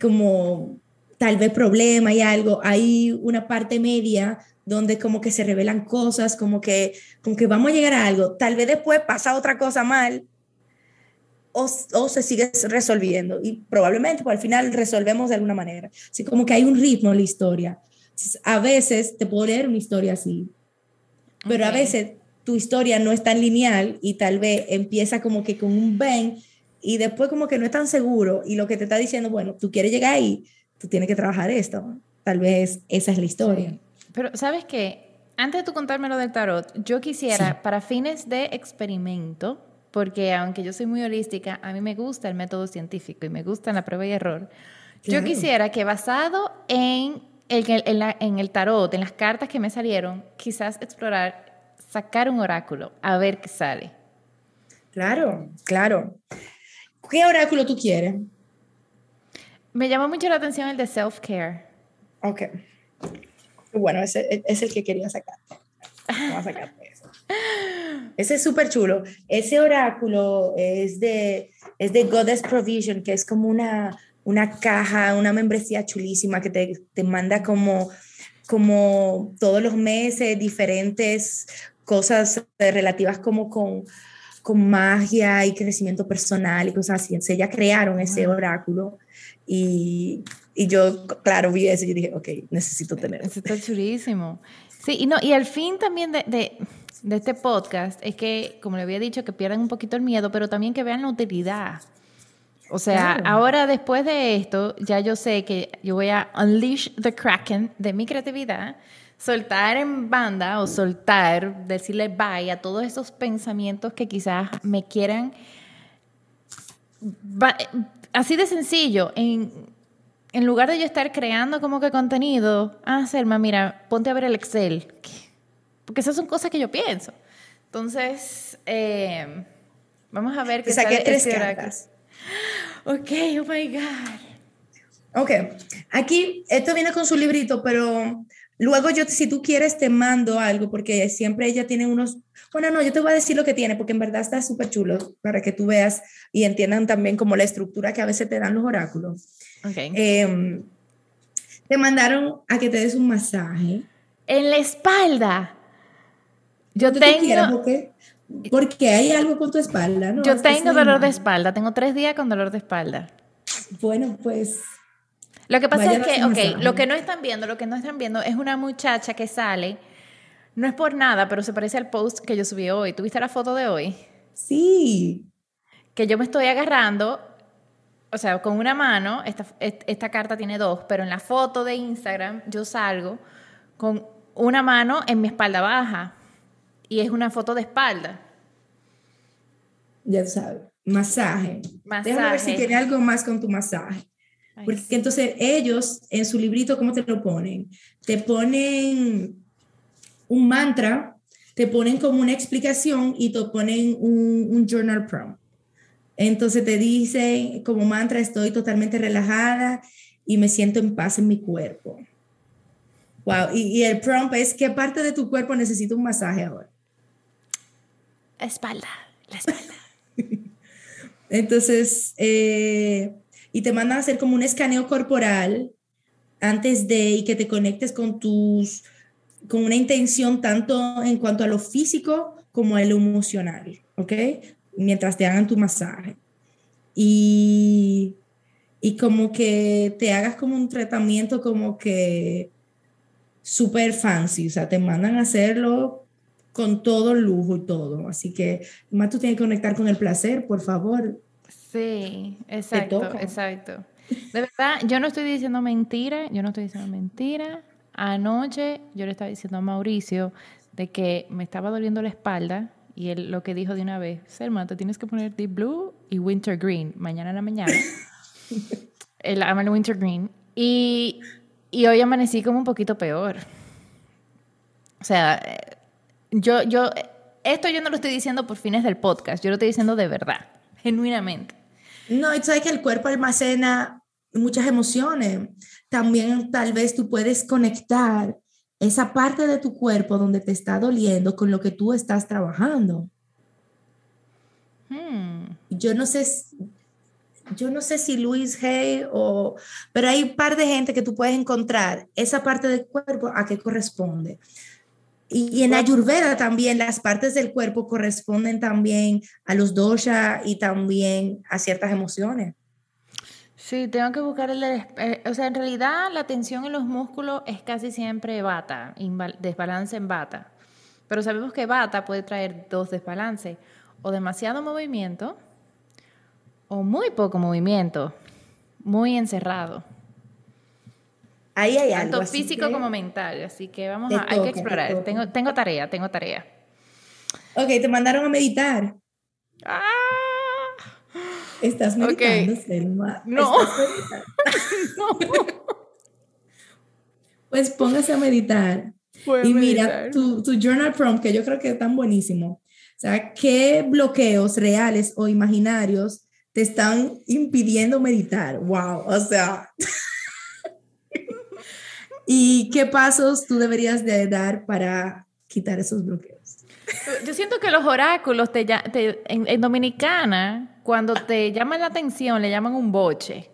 como tal vez problema y algo, hay una parte media donde como que se revelan cosas, como que, como que vamos a llegar a algo, tal vez después pasa otra cosa mal o, o se sigue resolviendo y probablemente pues, al final resolvemos de alguna manera. Así como que hay un ritmo en la historia. A veces te puedo leer una historia así, pero a veces tu historia no es tan lineal y tal vez empieza como que con un bang y después como que no es tan seguro y lo que te está diciendo, bueno, tú quieres llegar ahí, tú tienes que trabajar esto. Tal vez esa es la historia. Pero sabes qué, antes de tú contarme lo del tarot, yo quisiera, para fines de experimento, porque aunque yo soy muy holística, a mí me gusta el método científico y me gusta la prueba y error. Yo quisiera que basado en el, en, en el tarot, en las cartas que me salieron, quizás explorar, sacar un oráculo, a ver qué sale. Claro, claro. ¿Qué oráculo tú quieres? Me llamó mucho la atención el de self-care. Ok. Bueno, ese es el que quería sacar. Vamos a sacar eso. Ese es súper chulo. Ese oráculo es de, es de Goddess Provision, que es como una, una caja, una membresía chulísima que te, te manda como, como todos los meses diferentes cosas relativas como con con magia y crecimiento personal y cosas así. Entonces, ya crearon ese oráculo y, y, yo, claro, vi eso y dije, ok, necesito tener. Eso está chulísimo. Sí, y, no, y al fin también de, de, de, este podcast es que, como le había dicho, que pierdan un poquito el miedo, pero también que vean la utilidad. O sea, ahora después de esto, ya yo sé que yo voy a unleash the kraken de mi creatividad soltar en banda o soltar, decirle bye a todos esos pensamientos que quizás me quieran, así de sencillo, en, en lugar de yo estar creando como que contenido, ah, Selma, mira, ponte a ver el Excel, porque esas son cosas que yo pienso. Entonces, eh, vamos a ver qué saqué tres cartas. Ok, oh my God. Ok, aquí esto viene con su librito, pero Luego yo, si tú quieres, te mando algo, porque siempre ella tiene unos, bueno, no, yo te voy a decir lo que tiene, porque en verdad está súper chulo para que tú veas y entiendan también como la estructura que a veces te dan los oráculos. Okay. Em, te mandaron a que te des un masaje. En la espalda. Yo tengo... porque hay algo con tu espalda, ¿no? Yo tengo dolor de espalda, tengo tres días con dolor de espalda. Bueno, pues lo que pasa es que, ok, lo que no están viendo, lo que no están viendo es una muchacha que sale No es por nada, pero se parece al post que yo subí hoy. ¿Tuviste la foto de hoy? Sí. Que yo me estoy agarrando, o sea, con una mano, esta, esta carta tiene dos, pero en la foto de Instagram yo salgo con una mano en mi espalda baja y es una foto de espalda. Ya sabes, masaje. masaje. Déjame ver si tiene algo más con tu masaje. Porque entonces ellos en su librito, ¿cómo te lo ponen? Te ponen un mantra, te ponen como una explicación y te ponen un, un journal prompt. Entonces te dicen como mantra, estoy totalmente relajada y me siento en paz en mi cuerpo. Wow, y, y el prompt es, ¿qué parte de tu cuerpo necesita un masaje ahora? espalda, la espalda. Entonces, eh, y te mandan a hacer como un escaneo corporal antes de y que te conectes con tus, con una intención tanto en cuanto a lo físico como a lo emocional, ¿ok? Mientras te hagan tu masaje. Y, y como que te hagas como un tratamiento como que súper fancy, o sea, te mandan a hacerlo con todo lujo y todo. Así que más tú tienes que conectar con el placer, por favor. Sí, exacto, exacto. De verdad, yo no estoy diciendo mentira, yo no estoy diciendo mentira. Anoche yo le estaba diciendo a Mauricio de que me estaba doliendo la espalda y él lo que dijo de una vez, Selma, te tienes que poner Deep Blue y Winter Green mañana en la mañana. el ama el Winter Green. Y, y hoy amanecí como un poquito peor. O sea, yo, yo, esto yo no lo estoy diciendo por fines del podcast, yo lo estoy diciendo de verdad, genuinamente. No, y sabes que el cuerpo almacena muchas emociones. También tal vez tú puedes conectar esa parte de tu cuerpo donde te está doliendo con lo que tú estás trabajando. Hmm. Yo no sé, yo no sé si Luis Hay o, pero hay un par de gente que tú puedes encontrar esa parte del cuerpo a qué corresponde. Y, en Ayurveda también las partes del cuerpo corresponden también a los dosha y también a ciertas emociones. Sí, tengo que buscar el... Eh, o sea, en realidad la tensión en los músculos es casi siempre bata, desbalance en bata. Pero sabemos que bata puede traer dos desbalances, o demasiado movimiento o muy poco movimiento, muy encerrado. Ahí hay Tanto físico como mental, así que vamos a, hay que explorar. Tengo, tengo tarea, tengo tarea. Ok, te mandaron a meditar. Ah. Estás meditando, Selma. No. no. Pues póngase a meditar. y mira tu, tu journal prompt, que yo creo que es tan buenísimo. O sea, ¿qué bloqueos reales o imaginarios te están impidiendo meditar? Wow, o sea... ¿Y qué pasos tú deberías de dar para quitar esos bloqueos? Yo siento que los oráculos te, en, Dominicana, cuando te llaman la atención, le llaman un boche.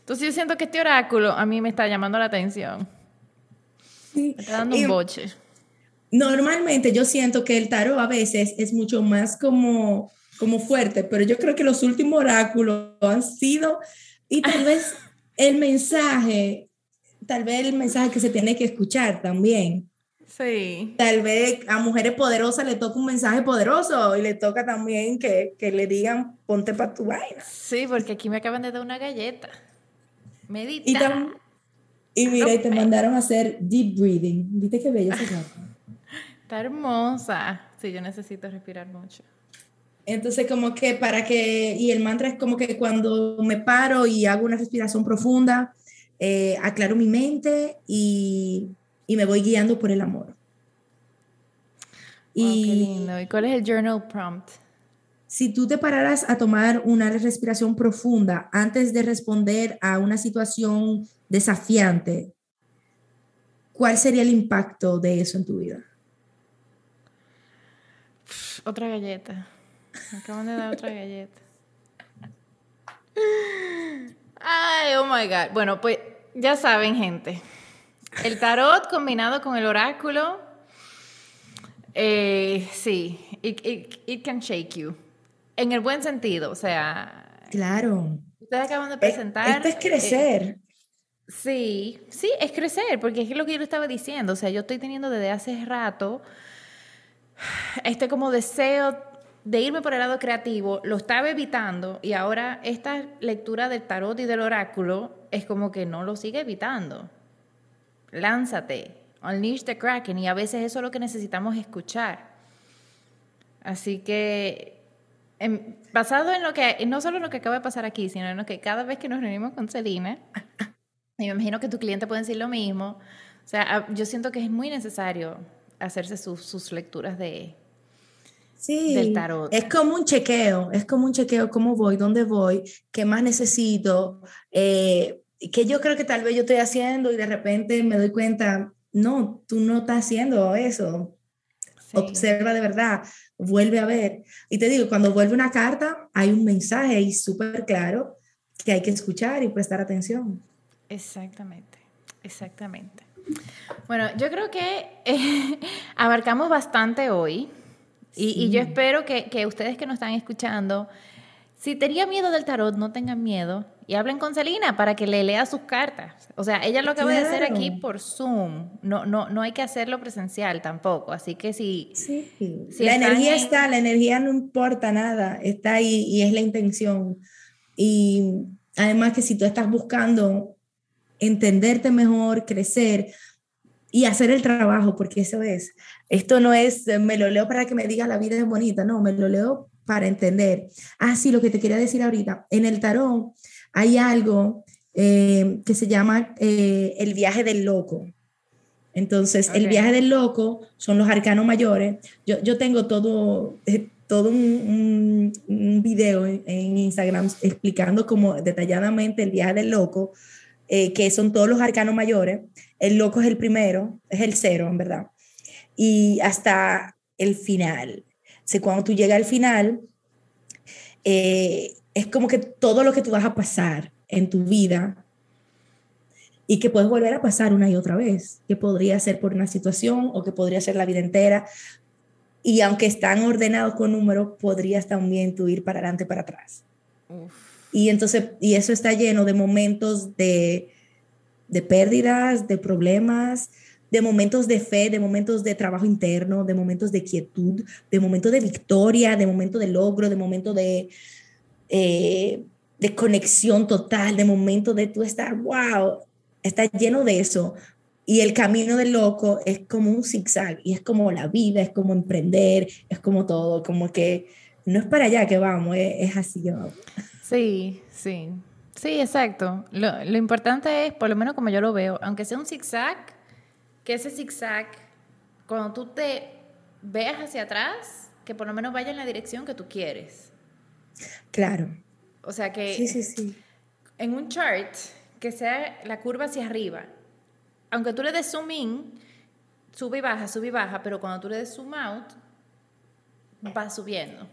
Entonces yo siento que este oráculo a mí me está llamando la atención. Me está dando un boche. Normalmente yo siento que el tarot a veces es mucho más como, como fuerte, pero yo creo que los últimos oráculos han sido, y tal vez el mensaje tal vez el mensaje que se tiene que escuchar también. Sí. Tal vez a mujeres poderosas le toca un mensaje poderoso y le toca también que, que le digan ponte para tu vaina. Sí, porque aquí me acaban de dar una galleta. Medita. Y, mira, y te mandaron a hacer deep breathing. ¿Viste qué bella se Está hermosa. Sí, yo necesito respirar mucho. Entonces, como que para que, y el mantra es como que cuando me paro y hago una respiración profunda, eh, aclaro mi mente y, y, me voy guiando por el amor. y, ¿Y cuál es el journal prompt? Si tú te pararas a tomar una respiración profunda antes de responder a una situación desafiante, ¿cuál sería el impacto de eso en tu vida? Otra galleta. Me acaban de dar otra galleta. Ay, oh my God. Bueno, pues ya saben, gente. El tarot combinado con el oráculo, eh, sí, it, can shake you. En el buen sentido, o sea. Claro. Ustedes acaban de presentar. Esto es crecer. Sí, sí, es crecer, porque es lo que yo estaba diciendo. O sea, yo estoy teniendo desde hace rato este como deseo de irme por el lado creativo, lo estaba evitando y ahora esta lectura del tarot y del oráculo es como que no lo sigue evitando. Lánzate, unleash the kraken y a veces eso es lo que necesitamos escuchar. Así que basado en lo que, no solo en lo que acaba de pasar aquí, sino en lo que cada vez que nos reunimos con Celina, y me imagino que tu cliente puede decir lo mismo, o sea, yo siento que es muy necesario hacerse sus lecturas de, Sí, es como un chequeo, es como un chequeo, cómo voy, dónde voy, qué más necesito, eh, que yo creo que tal vez yo estoy haciendo y de repente me doy cuenta, no, tú no estás haciendo eso. Observa de verdad, vuelve a ver. Y te digo, cuando vuelve una carta, hay un mensaje ahí súper claro que hay que escuchar y prestar atención. Exactamente, exactamente. Bueno, yo creo que eh, abarcamos bastante hoy. Y, yo espero que, que, ustedes que nos están escuchando, si tenían miedo del tarot, no tengan miedo y hablen con Celina para que le lea sus cartas. O sea, ella lo acaba de hacer aquí por Zoom. No, no, no hay que hacerlo presencial tampoco. Así que si. Sí. la energía está, la energía no importa nada, está ahí y es la intención. Y además que si tú estás buscando entenderte mejor, crecer, y hacer el trabajo, porque eso es. Esto no es, me lo leo para que me diga la vida es bonita, no, me lo leo para entender. Ah, sí, lo que te quería decir ahorita, en el tarot hay algo eh, que se llama eh, el viaje del loco. Entonces, el viaje del loco son los arcanos mayores. Yo, yo tengo todo, eh, todo un, un, video en, en, Instagram explicando como detalladamente el viaje del loco, que son todos los arcanos mayores el loco es el primero, es el cero, en verdad. Y hasta el final. O cuando tú llegas al final, eh, es como que todo lo que tú vas a pasar en tu vida y que puedes volver a pasar una y otra vez, que podría ser por una situación o que podría ser la vida entera. Y aunque están ordenados con números, podrías también tú ir para adelante, para atrás. Y entonces, y eso está lleno de momentos de, de pérdidas, de problemas, de momentos de fe, de momentos de trabajo interno, de momentos de quietud, de momentos de victoria, de momentos de logro, de momentos de, eh, de conexión total, de momentos de tú estar, wow, está lleno de eso. Y el camino del loco es como un zigzag y es como la vida, es como emprender, es como todo, como que no es para allá que vamos, es, es así yo. Sí, sí. Sí, exacto. Lo, lo, importante es, por lo menos como yo lo veo, aunque sea un zigzag, que ese zigzag, cuando tú te veas hacia atrás, que por lo menos vaya en la dirección que tú quieres. Claro. O sea que sí, sí, sí. en un chart, que sea la curva hacia arriba, aunque tú le des zoom in, sube y baja, sube y baja, pero cuando tú le des zoom out, va subiendo.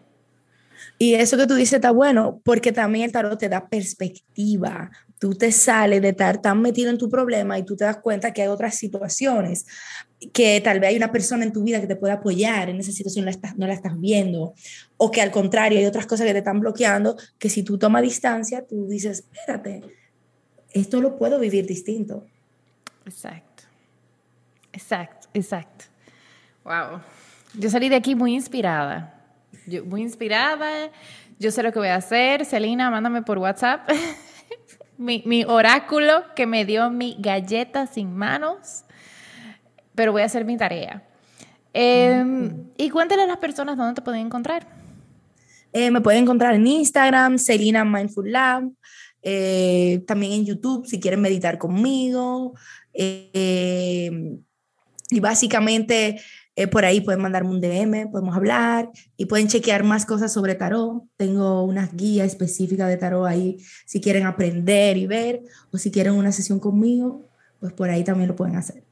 Y eso que tú dices está bueno, porque también el tarot te da perspectiva. Tú te sales de estar tan metido en tu problema y tú te das cuenta que hay otras situaciones, que tal vez hay una persona en tu vida que te puede apoyar en esa situación, la estás, no la estás viendo, o que al contrario hay otras cosas que te están bloqueando, que si tú tomas distancia, tú dices, espérate, esto lo puedo vivir distinto. Exacto, exacto, exacto. Wow. Yo salí de aquí muy inspirada yo, muy inspirada, yo sé lo que voy a hacer. Celina, mándame por WhatsApp mi, oráculo que me dio mi galleta sin manos, pero voy a hacer mi tarea. Em, y cuéntale a las personas dónde te pueden encontrar. Eh, me pueden encontrar en Instagram, Celina Mindful Lab, eh, también en YouTube si quieren meditar conmigo. Eh, y básicamente eh, por ahí pueden mandarme un DM, podemos hablar y pueden chequear más cosas sobre tarot. Tengo una guía específica de tarot ahí si quieren aprender y ver o si quieren una sesión conmigo, pues por ahí también lo pueden hacer.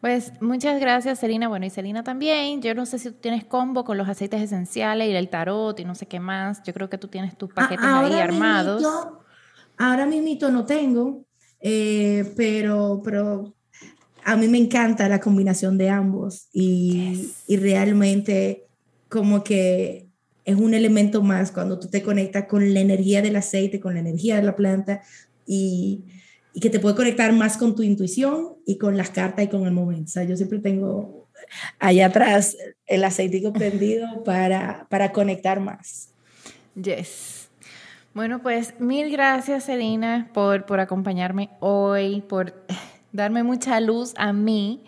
Pues muchas gracias, Selina. Bueno, y Selina también. Yo no sé si tú tienes combo con los aceites esenciales y el tarot y no sé qué más. Yo creo que tú tienes tus paquetes ahí armados. ahora mismo no tengo, eh, pero, pero a mí me encanta la combinación de ambos y, y, realmente como que es un elemento más cuando tú te conectas con la energía del aceite, con la energía de la planta y, y que te puede conectar más con tu intuición y con las cartas y con el momento. O sea, yo siempre tengo allá atrás el aceitico prendido para, para conectar más. Yes. Bueno, pues mil gracias, Selina, por, por acompañarme hoy, por darme mucha luz a mí.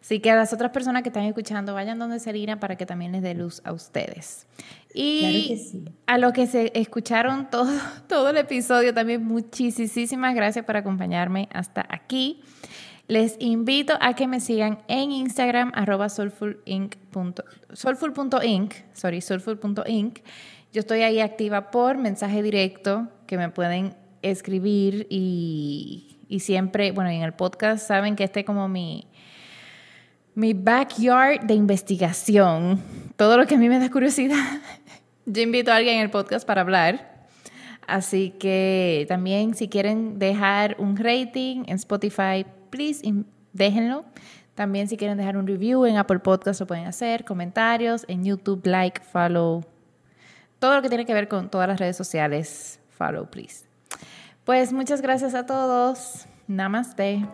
Así que a las otras personas que están escuchando, vayan donde Selina para que también les dé luz a ustedes. Y a los que se escucharon todo, todo el episodio, también muchísimas gracias por acompañarme hasta aquí. Les invito a que me sigan en Instagram, arroba soulful.inc, sorry, soulful.inc. Yo estoy ahí activa por mensaje directo que me pueden escribir y, y siempre, bueno, en el podcast saben que este como mi, mi backyard de investigación. Todo lo que a mí me da curiosidad. Yo invito a alguien en el podcast para hablar. Así que también si quieren dejar un rating en Spotify, please déjenlo. También si quieren dejar un review en Apple Podcast lo pueden hacer, comentarios en YouTube, like, follow, todo lo que tiene que ver con todas las redes sociales, follow, please. Pues muchas gracias a todos. Namaste.